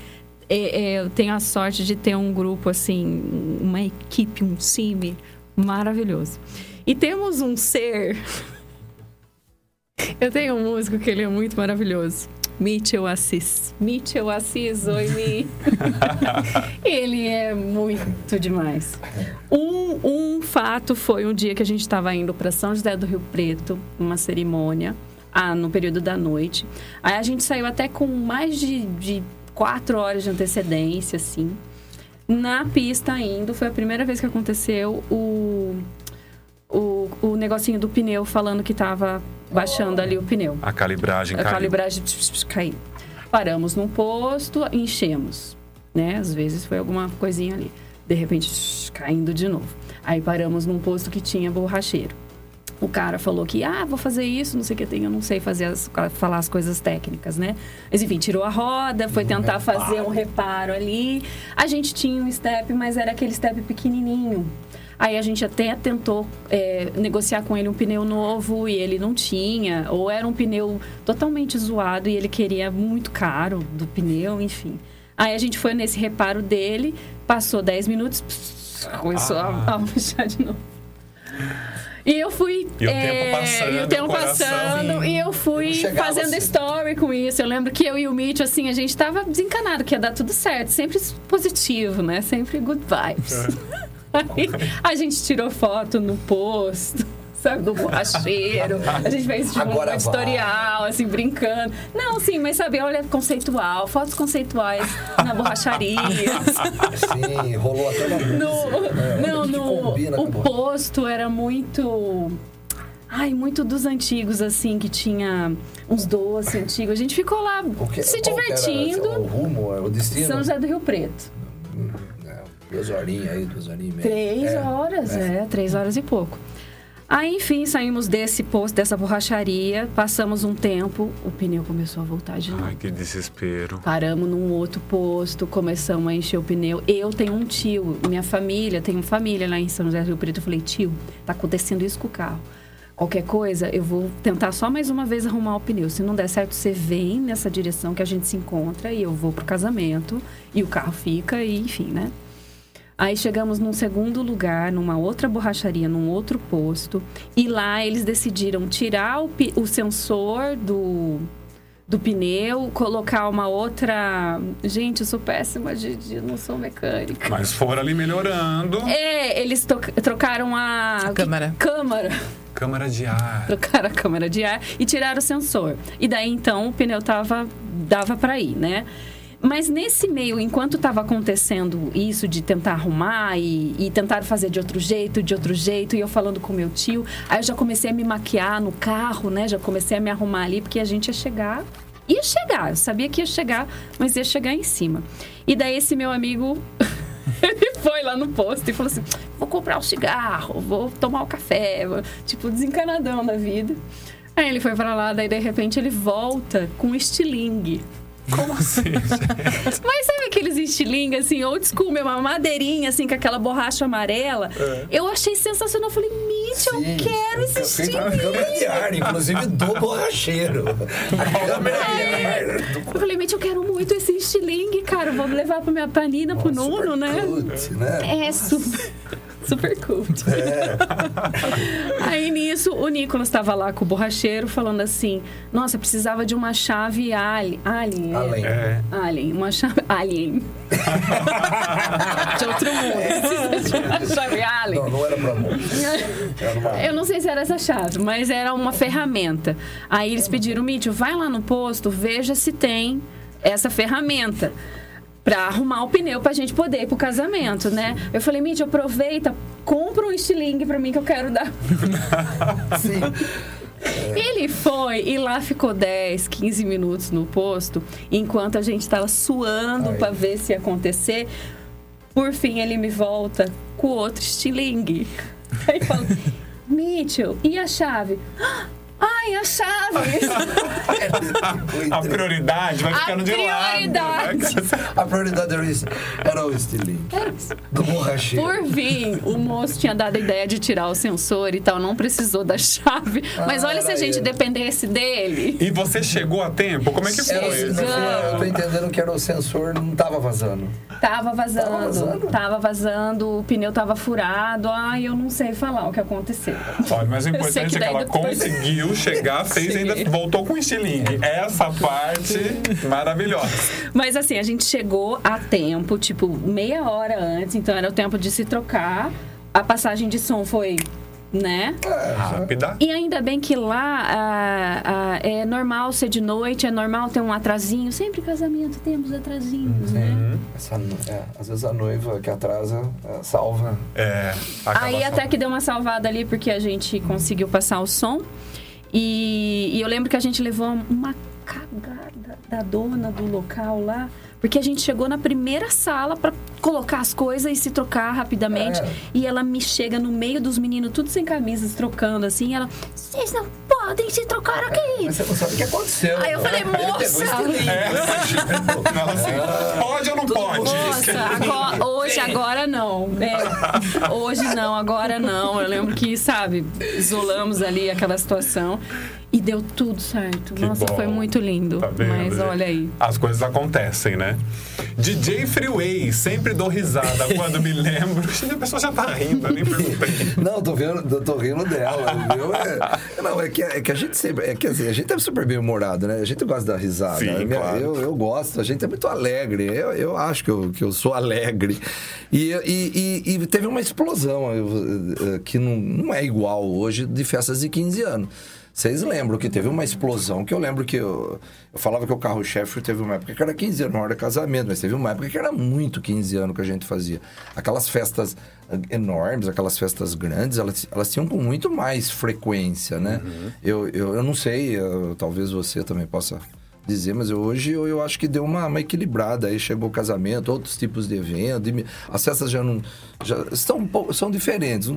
é, é, eu tenho a sorte de ter um grupo, assim, uma equipe, um time maravilhoso. E temos um ser. Eu tenho um músico que ele é muito maravilhoso. Mitchell Assis. Mitchell Assis, oi, Mi. ele é muito demais. Um, um fato foi um dia que a gente estava indo para São José do Rio Preto, uma cerimônia, ah, no período da noite. Aí a gente saiu até com mais de, de quatro horas de antecedência, assim. Na pista indo, foi a primeira vez que aconteceu o, o, o negocinho do pneu falando que tava baixando ali o pneu. A calibragem A caiu. calibragem caiu. Paramos num posto, enchemos. Né? Às vezes foi alguma coisinha ali. De repente, caindo de novo. Aí paramos num posto que tinha borracheiro. O cara falou que, ah, vou fazer isso, não sei o que tem, eu não sei fazer as, falar as coisas técnicas, né? Mas enfim, tirou a roda, foi tentar fazer um reparo ali. A gente tinha um step, mas era aquele step pequenininho. Aí a gente até tentou é, negociar com ele um pneu novo e ele não tinha, ou era um pneu totalmente zoado e ele queria muito caro do pneu, enfim. Aí a gente foi nesse reparo dele, passou 10 minutos, começou Ah. a, a murchar de novo. E eu fui. E o é, tempo passando, E o tempo passando. E eu fui fazendo assim. story com isso. Eu lembro que eu e o Mitch, assim, a gente tava desencanado que ia dar tudo certo. Sempre positivo, né? Sempre good vibes. Aí a gente tirou foto no posto. Sabe, do borracheiro. A gente fez tipo Agora um vai. tutorial, assim, brincando. Não, sim, mas sabe, olha, conceitual, fotos conceituais na borracharia. Sim, rolou até uma. No, né? não, Que no, o posto era muito. Ai, muito dos antigos, assim, que tinha uns doces antigos. A gente ficou lá que- se que era divertindo. o rumo, o destino? São José do Rio Preto. Duas horinhas aí, duas horinhas e meia. Três É, horas, é. é. três horas e pouco. Aí, enfim, saímos desse posto, dessa borracharia, passamos um tempo, o pneu começou a voltar de novo. Ai, que desespero. Paramos num outro posto, começamos a encher o pneu. Eu tenho um tio, minha família, tenho família lá em São José do Rio Preto. Eu falei, tio, tá acontecendo isso com o carro. Qualquer coisa, eu vou tentar só mais uma vez arrumar o pneu. Se não der certo, você vem nessa direção que a gente se encontra e eu vou pro casamento e o carro fica e enfim, né? Aí chegamos num segundo lugar, numa outra borracharia, num outro posto. E lá eles decidiram tirar o, o sensor do, do pneu, colocar uma outra. Gente, eu sou péssima de, de não sou mecânica. Mas foram ali melhorando. É, eles trocaram a. A câmara. Câmara. Câmara de ar. Trocaram a câmara de ar e tiraram o sensor. E daí então o pneu tava dava para ir, né? Mas nesse meio, enquanto estava acontecendo isso de tentar arrumar e, e tentar fazer de outro jeito, de outro jeito, e eu falando com meu tio, aí eu já comecei a me maquiar no carro, né? Já comecei a me arrumar ali, porque a gente ia chegar. Ia chegar, eu sabia que ia chegar, mas ia chegar em cima. E daí esse meu amigo ele foi lá no posto e falou assim: vou comprar um cigarro, vou tomar um café, tipo, desencanadão da vida. Aí ele foi pra lá, daí de repente ele volta com um estilingue. Como assim? Mas sabe aqueles estilingue, assim, old school, mesmo, uma madeirinha, assim, com aquela borracha amarela? Eu achei sensacional. Eu falei, Mitch, eu quero esse estilingue. câmera de ar, inclusive do borracheiro. A câmera de ar. do- Eu falei, Mitch, eu quero muito esse estilingue, cara. Vou levar pra minha panina, pro Super Nuno, né? cult, né? É super, super cult. É. Aí nisso, o Nicolas estava lá com o borracheiro falando assim: Nossa, precisava de uma chave ali- Alien. é? Além. É. Alien, uma chave. Alien. de outro mundo. Precisa de uma chave Alien. Não, não era pra uma... Eu não sei se era essa chave, mas era uma ferramenta. Aí eles pediram, Mítico, vai lá no posto, veja se tem essa ferramenta. Pra arrumar o pneu pra gente poder ir pro casamento, né? Eu falei, Mítico, aproveita, compra um estilingue pra mim que eu quero dar. Sim. Ele foi e lá ficou 10, 15 minutos no posto, enquanto a gente tava suando pra ver se ia acontecer. Por fim, ele me volta com outro estilingue. Aí fala, Mitchell, e a chave? Ai, a chave! A prioridade vai ficando de lado. prioridade. né? A prioridade era isso. Era o estilingue. Do borracheiro. Por fim, o moço tinha dado a ideia de tirar o sensor e tal, não precisou da chave. Mas Ah, olha se a gente ele. dependesse dele. E você chegou a tempo? Como é que foi? final, eu tô entendendo que era o sensor, não tava vazando. Tava vazando, Tava vazando? tava vazando, o pneu tava furado. Ai, eu não sei falar o que aconteceu. Olha, mas o importante é que ela depois- conseguiu chegar, fez e ainda voltou com estilingue. Essa parte maravilhosa. Mas assim, a gente chegou a tempo, tipo, meia hora antes, então era o tempo de se trocar. A passagem de som foi, né? Rápida. E ainda bem que lá ah, ah, é normal ser de noite, é normal ter um atrasinho. Sempre casamento temos atrasinhos, né? Essa, é, às vezes a noiva que atrasa é, salva. É. Aí até salvando. que deu uma salvada ali, porque a gente conseguiu passar o som. E, e eu lembro que a gente levou uma cagada da dona do local lá. Porque a gente chegou na primeira sala pra colocar as coisas e se trocar rapidamente. É. E ela me chega no meio dos meninos, tudo sem camisas, trocando assim. E ela, vocês não podem se trocar aqui. Mas você não sabe o que aconteu. Aí eu falei, Ele pegou moça! estilingue. Não, assim, pode ou não pode? Nossa, agora- hoje, agora não. É, hoje não, agora não. Eu lembro que, sabe, isolamos ali aquela situação. E deu tudo certo. Que Nossa, bom. foi muito lindo. Tá vendo, Mas gente? olha aí. As coisas acontecem, né? DJ Freeway, sempre dou risada quando me lembro. A pessoa já tá rindo, eu nem perguntei. Não, tô vendo, eu tô rindo dela, viu? É, não, é que, é que a gente sempre. É que assim, a gente é super bem humorado, né? A gente gosta da risada. Sim, minha- claro. eu, eu gosto, a gente é muito alegre. Eu, eu acho que eu, que eu sou alegre. E, e, e- e teve uma explosão eu, eh, que não, não é igual hoje de festas de 15 anos. Vocês lembram que teve uma explosão, que eu lembro que eu, eu falava que o carro-chefe teve uma época que era 15 anos, uma hora de casamento, mas teve uma época que era muito 15 anos que a gente fazia. Aquelas festas eh, enormes, aquelas festas grandes, elas, elas tinham com muito mais frequência, né? Eu, eu, eu não sei, eu- talvez você também possa dizer, mas eu- hoje eu, eu acho que deu uma, uma equilibrada. Aí chegou o casamento, outros tipos de evento, as festas já não. Já pouco, são diferentes.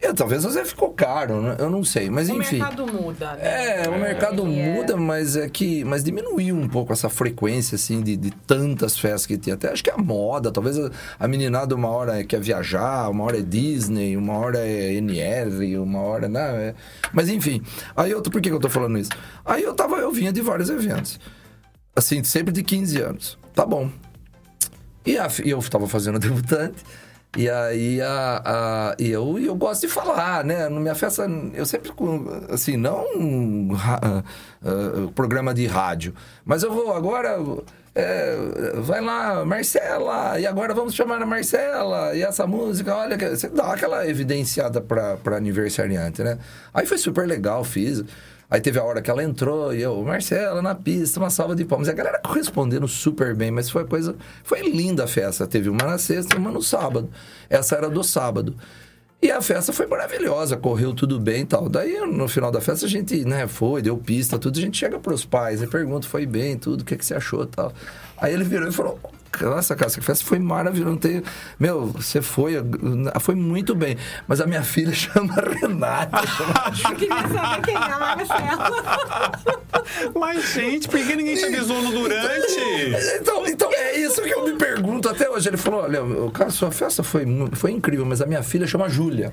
É, talvez vezes ficou caro, né? eu não sei, mas O enfim. mercado muda, né? É, o mercado muda, mas é que. Mas diminuiu um pouco essa frequência, assim, de, de tantas festas que tem. Até acho que é a moda, talvez a, a meninada uma hora quer viajar, uma hora é Disney, uma hora é NR, uma hora. Né? É- Mas enfim. Aí eu. Por que, que eu tô falando isso? Aí eu tava, eu vinha de vários eventos. Assim, sempre de 15 anos. Tá bom. E, a, e eu tava fazendo debutante. E aí, a, a, e eu, eu gosto de falar, né? Na minha festa, eu sempre, assim, não um ah, ah, programa de rádio, mas eu vou agora, é, vai lá, Marcela, e agora vamos chamar a Marcela, e essa música, olha, você dá aquela evidenciada pra aniversariante, né? Aí foi super legal, fiz. Aí teve a hora que ela entrou e eu, Marcela, na pista, uma salva de palmas. E a galera correspondendo super bem, mas foi coisa. Foi linda a festa. Teve uma na sexta e uma no sábado. Essa era do sábado. E a festa foi maravilhosa, correu tudo bem e tal. Daí, no final da festa, a gente, né, foi, deu pista, tudo. A gente chega pros pais e pergunta, foi bem, tudo, o que, que você achou tal. Aí ele virou e falou, nossa, cara, essa festa foi maravilhosa. Não tem... Meu, você foi, foi muito bem. Mas a minha filha chama Renata. Chama Eu queria saber quem é a Marcela. Mas, gente, por que ninguém te avisou no durante? Então, então é isso que eu me pergunto até hoje. Ele falou: olha, o cara, sua festa foi, foi incrível, mas a minha filha chama Júlia.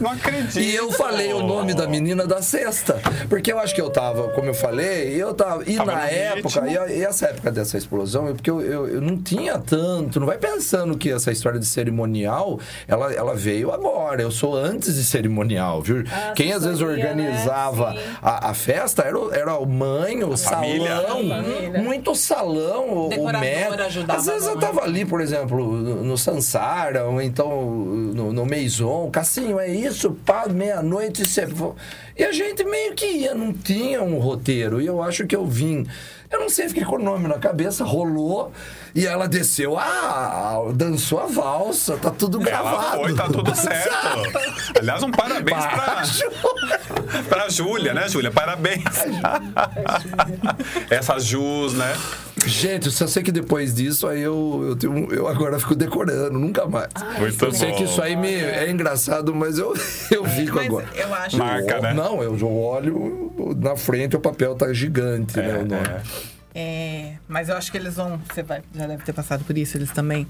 Não acredito. E eu falei o nome da menina da sexta. Porque eu acho que eu tava, como eu falei, eu tava. E Tava na época, e, e essa época dessa explosão, é porque eu, eu, eu não tinha tanto. Não vai pensando que essa história de cerimonial, ela, ela veio agora. Eu sou antes de cerimonial, viu? Quem às vezes né? organizava Sim. a, a festa era, o- era o mãe, o família. salão. família. Muito salão, o, o ajudava Às vezes eu tava ali, por exemplo, no no Sansara, ou então no, no Maison. Cassinho, é isso, pá, meia-noite você. vo- E a gente meio que ia, não tinha um roteiro. E eu acho que eu vim. Eu não sei, fiquei com o nome na cabeça, rolou. E ela desceu, ah, dançou a valsa, tá tudo gravado. Ela foi, tá tudo certo. Aliás, um parabéns pra, pra Júlia, né, Júlia? Parabéns. Essa Jus, né? Gente, eu só sei que depois disso, aí eu, eu, tenho, eu agora fico decorando, nunca mais. Muito eu sei bom. que isso aí me, é engraçado, mas eu, eu fico Mas agora. eu acho Marca, né? Não, eu olho na frente, o papel tá gigante, né? O nome. É, mas eu acho que eles vão. Você vai, já deve ter passado por isso, eles também.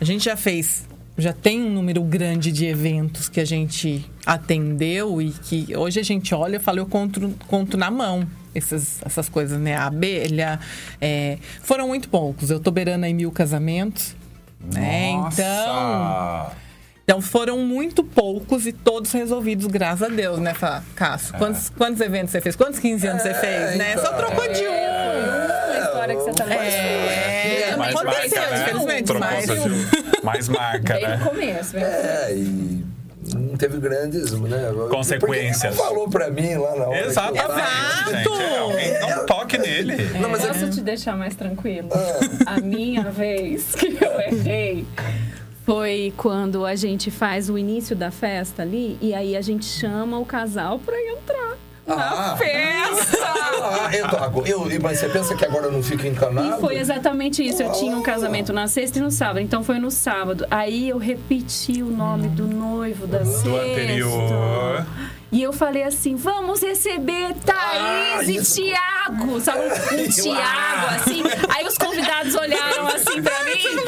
A gente já fez. Já tem um número grande de eventos que a gente atendeu e que hoje a gente olha e fala, eu conto, conto na mão essas, essas coisas, né? A abelha. é, foram muito poucos. Eu tô beirando aí mil casamentos. Né? Então. Então foram muito poucos e todos resolvidos, graças a Deus, né, Fá- Cássio? Quantos, quantos eventos você fez? Quantos 15 anos você fez, né? Só trocou de um. A história que você tá É, Mais aconteceu, marca, né? infelizmente, Trocou mas... Ju. Mais marca, Desde o né? começo, vem É, e não teve grandes, né? Consequências. Não falou pra mim lá na hora. Exato. gente. É, um toque nele. Não, mas Posso é- te deixar mais tranquilo? A minha vez que eu errei foi quando a gente faz o início da festa ali e aí a gente chama o casal pra entrar Ah. na festa. Ah, agora- eu, mas você pensa que agora eu não fico encanado? E foi exatamente isso. Eu tinha um casamento na sexta e no sábado. Então foi no sábado. Aí eu repeti o nome do noivo da sexta. Do anterior. E eu falei assim: vamos receber Thaís Ah, e isso. Tiago. Sabe, um Tiago, assim. Aí os convidados olharam assim pra mim.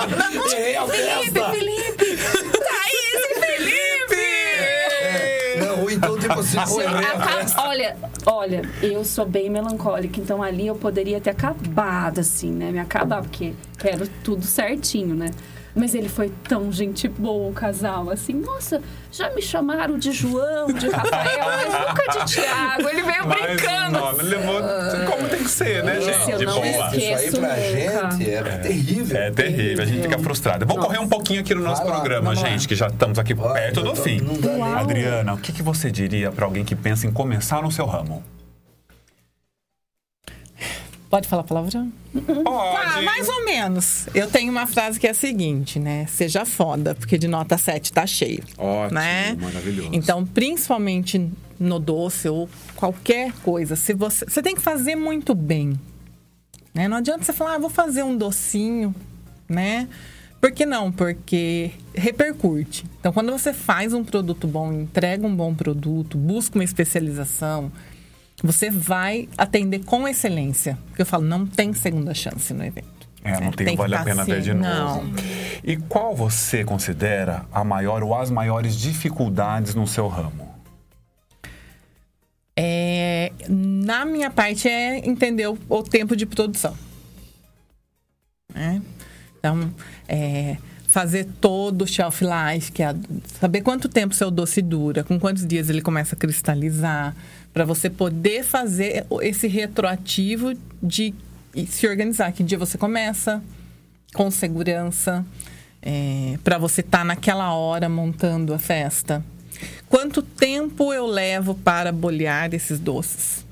A Felipe. Felipe! Thaís e Felipe! É, não, ou então, tipo assim, acaba- festa. olha, Olha, eu sou bem melancólica, então ali eu poderia ter acabado, assim, né? Me acabar, porque quero tudo certinho, né? Mas ele foi tão gente boa, o casal, assim, nossa, já me chamaram de João, de Rafael, mas nunca de Tiago. Ele veio Mas brincando. o nome levou como tem que ser, né, Esse gente? eu não Boa. esqueço. Isso aí pra nunca. gente é, terrível. É terrível, a gente fica frustrado. Vamos correr um pouquinho aqui no nosso lá, programa, gente, que já estamos aqui perto do tô- fim. não Adriana, o que, que você diria para alguém que pensa em começar no seu ramo? Pode falar palavrão? Pode. Ah, mais ou menos. Eu tenho uma frase que é a seguinte, né? Seja foda, porque de nota 7 tá cheio. Ótimo, né? maravilhoso. Então, principalmente no doce ou qualquer coisa, se você, você tem que fazer muito bem. Né? Não adianta você falar, ah, vou fazer um docinho, né? Por que não? Porque repercute. Então, quando você faz um produto bom, entrega um bom produto, busca uma especialização, você vai atender com excelência. Porque eu falo, não tem segunda chance no evento. É, não tem, que vale a tá pena ver assim, de novo. Não. E qual você considera a maior ou as maiores dificuldades no seu ramo? É, na minha parte é entender o, o tempo de produção. né? Então, é, fazer todo o shelf life, que é saber quanto tempo seu doce dura, com quantos dias ele começa a cristalizar, para você poder fazer esse retroativo de se organizar. Que dia você começa, com segurança, para você estar naquela hora montando a festa. Quanto tempo eu levo para bolhar esses doces?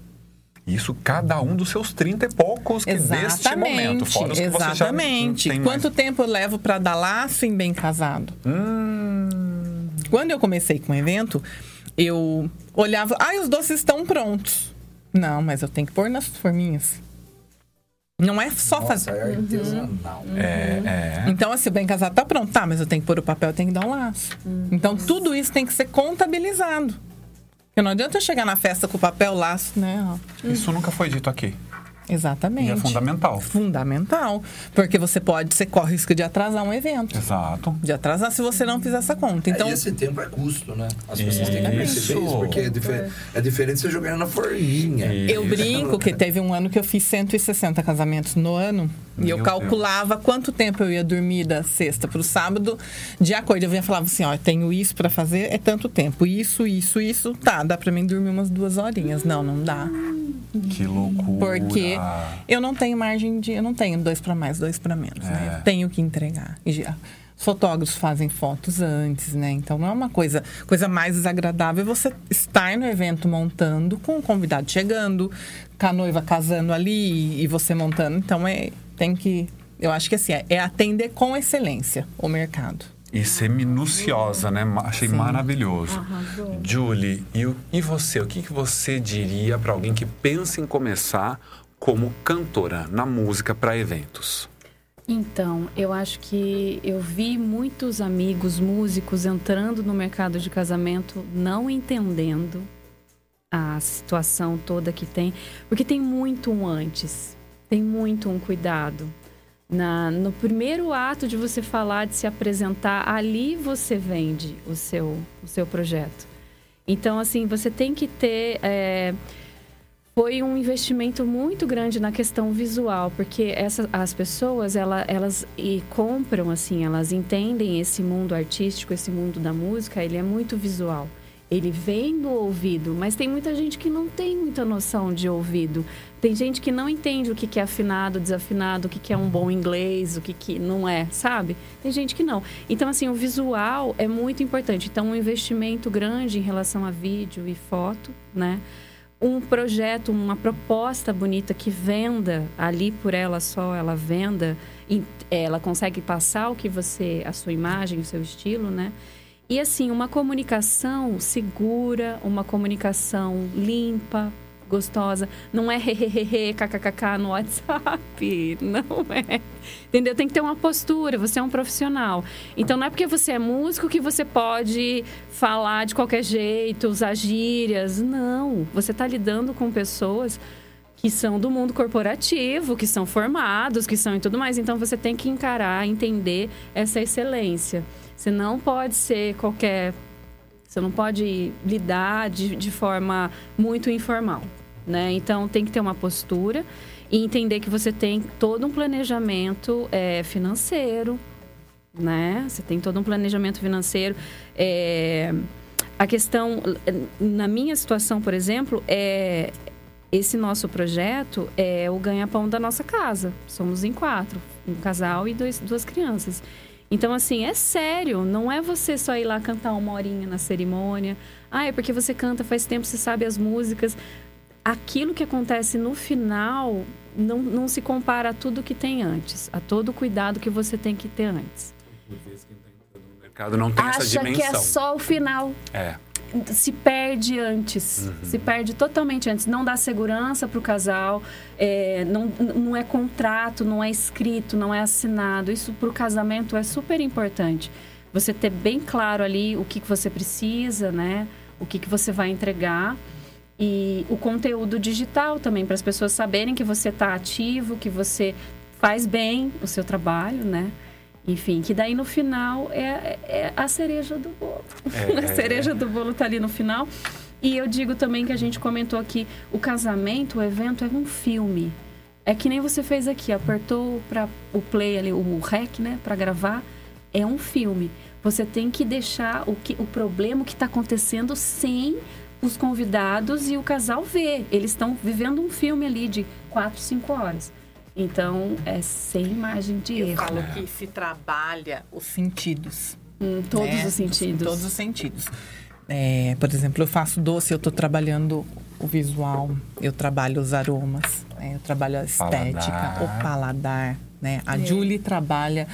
Isso cada um dos seus 30 e poucos que deste momento, fora os que você já exatamente. Quanto mais... tempo eu levo para dar laço em bem casado? Hum, Quando eu comecei com o evento, eu olhava, ah, os doces estão prontos. Não, mas eu tenho que pôr nas forminhas. Não é só Nossa, fazer. é artesanal. é, é. Então, assim, o bem casado tá pronto. Tá, mas eu tenho que pôr o papel, eu tenho que dar um laço. Então, tudo isso tem que ser contabilizado. Porque não adianta eu chegar na festa com o papel, laço, né? Isso nunca foi dito aqui. Exatamente. E é fundamental. Fundamental. Porque você pode, você corre o risco de atrasar um evento. Exato. De atrasar se você não fizer essa conta. Então, e esse tempo é custo, né? As pessoas têm que perceber Isso. isso, porque é, difer- é diferente você jogar na forminha. eu brinco que teve um ano que eu fiz 160 casamentos no ano. E eu Meu calculava quanto tempo eu ia dormir da sexta para o sábado. De acordo, eu vinha falava assim: ó, eu tenho isso para fazer, é tanto tempo. Isso, isso, isso. Tá, dá para mim dormir umas duas horinhas. Não, não dá. Que loucura. Porque eu não tenho margem de. Eu não tenho dois para mais, dois para menos. Né? É. Eu tenho que entregar. E fotógrafos fazem fotos antes, né? Então não é uma coisa, coisa mais desagradável você estar no evento montando, com o convidado chegando, com a noiva casando ali e você montando. Então é, tem que. Eu acho que assim, é, é atender com excelência o mercado. E ser minuciosa, né? Achei maravilhoso. Arrasou. Julie, e, o- e você? O que, que você diria para alguém que pensa em começar como cantora na música para eventos? Então, eu acho que eu vi muitos amigos músicos entrando no mercado de casamento não entendendo a situação toda que tem, porque tem muito um antes, tem muito um cuidado. Na, no primeiro ato de você falar, de se apresentar, ali você vende o seu, o seu projeto. Então, assim, você tem que ter. é, foi um investimento muito grande na questão visual, porque essa, as pessoas ela, elas e compram assim, elas entendem esse mundo artístico, esse mundo da música, ele é muito visual. Ele vem do ouvido, mas tem muita gente que não tem muita noção de ouvido. Tem gente que não entende o que que é afinado, desafinado, o que que é um bom inglês, o que que não é, sabe? Tem gente que não. Então, assim, o visual é muito importante. Então, um investimento grande em relação a vídeo e foto, né? um projeto, uma proposta bonita que venda ali por ela só, ela venda, e ela consegue passar o que você, a sua imagem, o seu estilo, né? E assim, uma comunicação segura, uma comunicação limpa, gostosa, não é hehehe, kkkk no WhatsApp, não é. Entendeu? Tem que ter uma postura, você é um profissional. Então não é porque você é músico que você pode falar de qualquer jeito, usar gírias, não. Você está lidando com pessoas que são do mundo corporativo, que são formados, que são e tudo mais. Então você tem que encarar, entender essa excelência. Você não pode ser qualquer. Você não pode lidar de, de forma muito informal. Né? Então tem que ter uma postura e entender que você tem todo um planejamento é, financeiro, né? Você tem todo um planejamento financeiro. É... A questão, na minha situação, por exemplo, é esse nosso projeto é o ganha-pão da nossa casa. Somos em quatro, um casal e dois, duas crianças. Então, assim, é sério, não é você só ir lá cantar uma horinha na cerimônia. Ah, é porque você canta faz tempo, você sabe as músicas. Aquilo que acontece no final não, não se compara a tudo que tem antes, a todo o cuidado que você tem que ter antes. Por vezes quem está entrando no mercado não tem Acha essa dimensão. que é só o final. É. se perde antes, Uhum. se perde totalmente antes. Não dá segurança para o casal, é, não, não é contrato, não é escrito, não é assinado. Isso para o casamento é super importante. Você ter bem claro ali o que, que você precisa, né? O que, que você vai entregar. E o conteúdo digital também, para as pessoas saberem que você está ativo, que você faz bem o seu trabalho, né? Enfim, que daí no final é, é a cereja do bolo. É, a cereja do bolo tá ali no final. E eu digo também que a gente comentou aqui, o casamento, o evento é um filme. É que nem você fez aqui, apertou para o play ali, o rec, né, para gravar, é um filme. Você tem que deixar o que o problema que está acontecendo sem os convidados e o casal ver. Eles estão vivendo um filme ali de quatro, cinco horas. Então, é sem margem de Eu erro. falo que se trabalha os sentidos. Em todos né? os sentidos. Em todos os sentidos. É, por exemplo, eu faço doce, eu estou trabalhando o visual, eu trabalho os aromas, né? eu trabalho a estética, Paladar. o paladar. Né? A É. Julie trabalha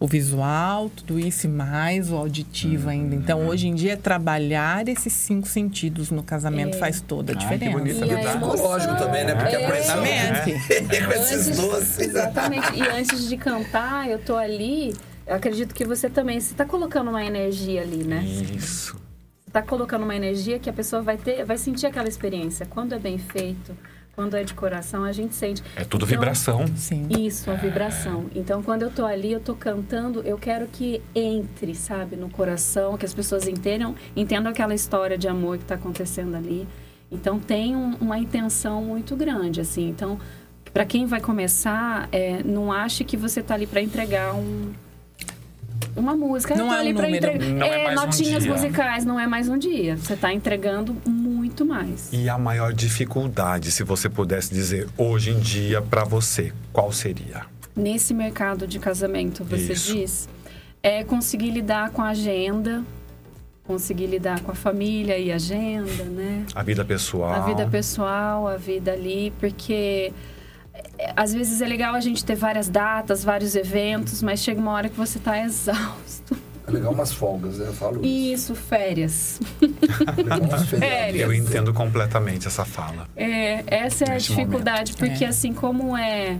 o visual, tudo isso e mais o auditivo ainda. Então, hoje em dia, trabalhar esses cinco sentidos no casamento faz toda a Ai, que diferença. bonito, E a verdade. emoção. Lógico também, né? Porque a pressão Exatamente. com esses doces. Exatamente. E antes de cantar, eu tô ali. Eu acredito que você também. Você tá colocando uma energia ali, né? Isso. Você tá colocando uma energia que a pessoa vai ter, vai sentir aquela experiência. Quando é bem feito, quando é de coração, a gente sente. É tudo Então, vibração. Sim. Isso, a vibração. Então, quando eu tô ali, eu tô cantando, eu quero que entre, sabe, no coração, que as pessoas entendam, entendam aquela história de amor que tá acontecendo ali. Então, tem um- uma intenção muito grande, assim. Então, para quem vai começar, é, não ache que você tá ali para entregar um uma música, Não eu tô é um ali para número. entregar Não é um notinhas dia. musicais, não é mais um dia. Você tá entregando muito mais. E a maior dificuldade, se você pudesse dizer hoje em dia pra você, qual seria? nesse mercado de casamento, você Isso. diz, é conseguir lidar com a agenda, conseguir lidar com a família e a agenda, né? A vida pessoal. A vida pessoal, a vida ali, porque é, às vezes é legal a gente ter várias datas, vários eventos, mas chega uma hora que você tá exausto. É legal umas folgas, né? Eu falo isso. Isso, férias. Férias. Eu entendo completamente essa fala. É, essa é a Nesse dificuldade, porque É. assim como é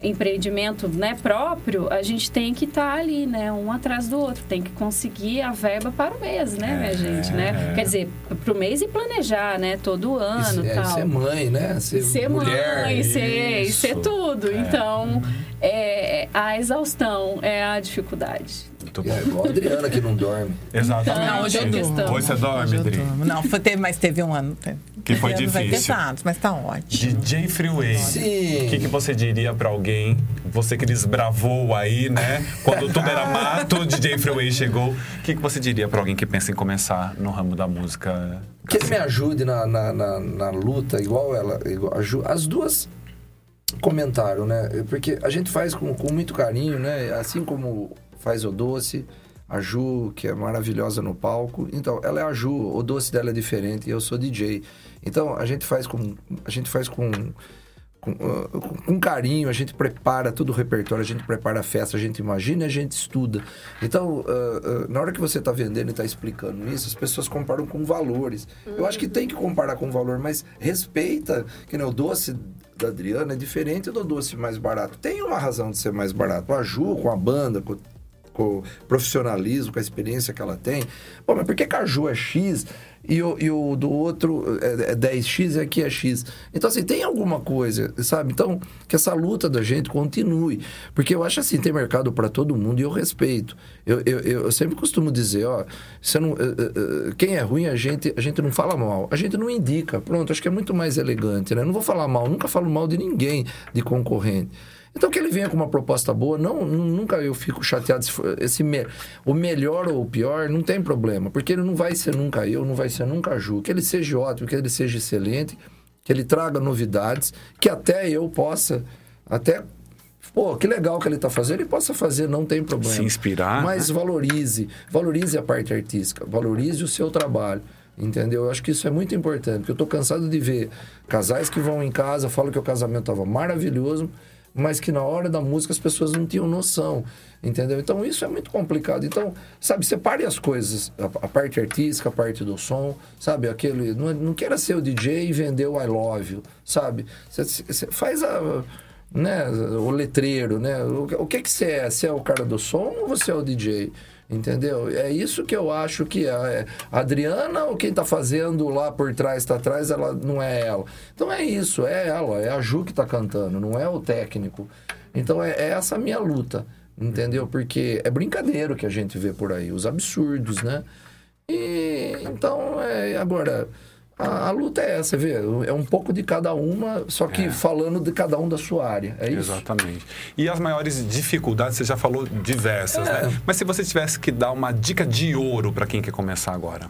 empreendimento né, próprio, a gente tem que estar ali, né, um atrás do outro, tem que conseguir a verba para o mês, né, minha gente, né? Quer dizer, para o mês e planejar, né, todo ano, é, tal. ser mãe, né? Ser, Ser mulher. mãe, ser, isso. ser tudo. Então, é, a exaustão é a dificuldade. Muito É bom. igual a Adriana que não dorme. Exatamente. Não, hoje eu durmo. Hoje você dorme, Hoje eu Adri? Não, foi, teve, mas teve um ano. Que foi teve difícil. pesados, mas tá ótimo. DJ Freeway. Sim. O que, que você diria pra alguém? Você que desbravou aí, né? Quando tudo era mato, DJ Freeway chegou. O que, que você diria pra alguém que pensa em começar no ramo da música? Que ele me ajude na, na, na, na luta, igual ela. Igual, as duas comentaram, né? Porque a gente faz com, com muito carinho, né? Assim como faz o doce, a Ju, que é maravilhosa no palco. Então, ela é a Ju, o doce dela é diferente e eu sou DJ. Então, a gente faz com. A gente faz com. Com, ah, com- carinho, a gente prepara todo o repertório, a gente prepara a festa, a gente imagina a gente estuda. Então, ah, ah, na hora que você está vendendo e está explicando isso, as pessoas comparam com valores. Eu acho que tem que comparar com valor, mas respeita que né, o doce da Adriana é diferente do doce mais barato. Tem uma razão de ser mais barato. A Ju, com a banda, com, com o profissionalismo, com a experiência que ela tem. Pô, mas por que que a Ju é X e o, e o do outro é, é 10x e aqui é x. Então, assim, tem alguma coisa, sabe? Então, que essa luta da gente continue. Porque eu acho assim, tem mercado para todo mundo e eu respeito. Eu, eu, eu sempre costumo dizer, ó, você não, uh, uh, quem é ruim, a gente, a gente não fala mal, a gente não indica. Pronto, acho que é muito mais elegante, né? Eu não vou falar mal, nunca falo mal de ninguém, de concorrente. Então que ele venha com uma proposta boa, não, nunca eu fico chateado se for, esse me, o melhor ou o pior, não tem problema, porque ele não vai ser nunca eu, não vai ser nunca a Ju, que ele seja ótimo, que ele seja excelente, que ele traga novidades, que até eu possa até pô, que legal que ele está fazendo, ele possa fazer, não tem problema. Se inspirar. Mas né? valorize, valorize a parte artística, valorize o seu trabalho. Entendeu? Eu acho que isso é muito importante, porque eu estou cansado de ver casais que vão em casa, falam que o casamento estava maravilhoso, mas que na hora da música as pessoas não tinham noção, entendeu? Então isso é muito complicado. Então, sabe, separe as coisas, a, a parte artística, a parte do som, sabe? Aquele, não, não queira ser o DJ e vender o I love you, sabe? Você faz a, né, o letreiro, né? O, o que que você é? Você é o cara do som ou você é o DJ? Entendeu? É isso que eu acho que é. A Adriana, ou quem está fazendo lá por trás, está atrás, ela não é ela. Então é isso, é ela, é a Ju que está cantando, não é o técnico. Então é, é essa minha luta, entendeu? Porque é brincadeira que a gente vê por aí, os absurdos, né? E então, é, agora a, a, luta é essa, vê? É um pouco de cada uma, só que é. falando de cada um da sua área. É isso? Exatamente. E as maiores dificuldades, você já falou diversas, é. né? Mas se você tivesse que dar uma dica de ouro para quem quer começar agora?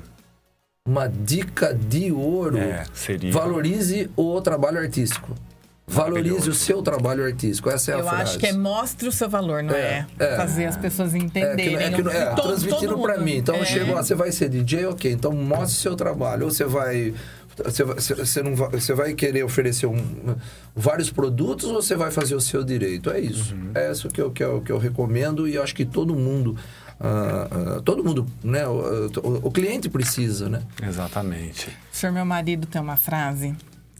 Uma dica de ouro? É, seria. Valorize o trabalho artístico. Valorize o seu trabalho artístico. Essa é a Eu frase. acho que é mostre o seu valor, não é? é? é. Fazer as pessoas entenderem. É, que, é, que, é, todo, transmitindo para mim. Então, é. chego lá, você vai ser DJ, ok. Então, mostre o seu trabalho. Ou você vai... Você, você, não vai, você vai querer oferecer um, vários produtos ou você vai fazer o seu direito? É isso. Uhum. É isso que eu, que, eu, que eu recomendo e eu acho que todo mundo... Uh, uh, todo mundo, né? O, o, o cliente precisa, né? Exatamente. O senhor, meu marido, tem uma frase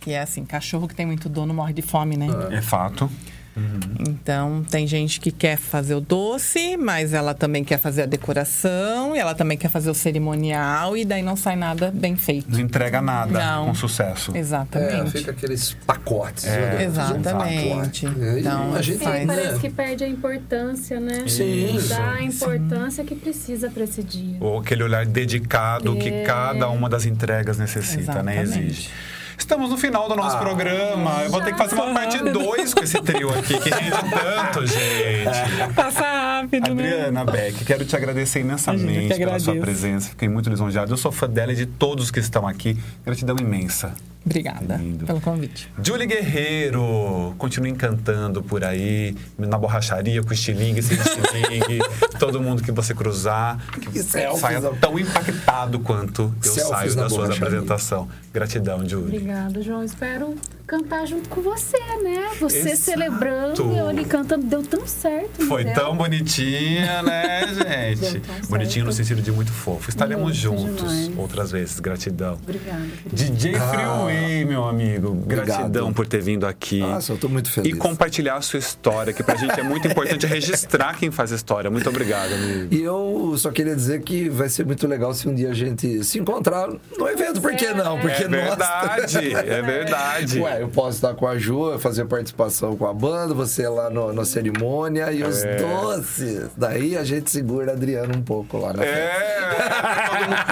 que é assim, cachorro que tem muito dono morre de fome, né? É fato. Uhum. Então, tem gente que quer fazer o doce, mas ela também quer fazer a decoração, e ela também quer fazer o cerimonial, e daí não sai nada bem feito. Não entrega nada não. com sucesso. Exatamente. É, fica aqueles pacotes. É. Né? Exatamente. Um pacote. Então, a gente faz... parece né? que perde a importância, né? Sim. Dá a importância Sim. que precisa para esse dia. Ou aquele olhar dedicado é. que cada uma das entregas necessita, né? Exatamente. né? Exige. Estamos no final do nosso ah, programa. Eu vou ter que fazer uma parte 2 com esse trio aqui, que rende tanto, gente. Passa rápido, né? Adriana né? Beck, quero te agradecer imensamente pela sua presença. Fiquei muito lisonjeado. Eu sou fã dela e de todos que estão aqui. Gratidão imensa. Obrigada Lindo. pelo convite. Julie Guerreiro, continue encantando por aí, na borracharia, com estilingue, sem estilingue, todo mundo que você cruzar, que saia tão impactado quanto eu saio das suas apresentações. Gratidão, Julie. Obrigada, João. Espero cantar junto com você, né? Você Exato. celebrando e eu ali cantando, deu tão certo. Foi deu? tão bonitinha, né, gente? Bonitinho no sentido de muito fofo. Estaremos muito juntos demais. outras vezes. Gratidão. Obrigada. DJ ah. Freeway, meu amigo. Gratidão Obrigado. por ter vindo aqui. Nossa, eu tô muito feliz. E compartilhar a sua história, que pra gente é muito importante registrar quem faz a história. Muito obrigado, amigo. E eu só queria dizer que vai ser muito legal se um dia a gente se encontrar no evento. Por que não? Porque é verdade, é verdade. Ué, eu posso estar com a Ju, fazer participação com a banda, você lá no, na cerimônia e os é. doces. Daí a gente segura a Adriana um pouco lá na É,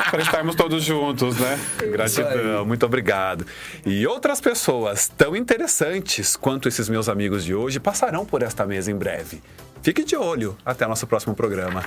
para estarmos todos juntos, né? Gratidão, muito obrigado. E outras pessoas tão interessantes quanto esses meus amigos de hoje passarão por esta mesa em breve. Fique de olho. Até nosso próximo programa.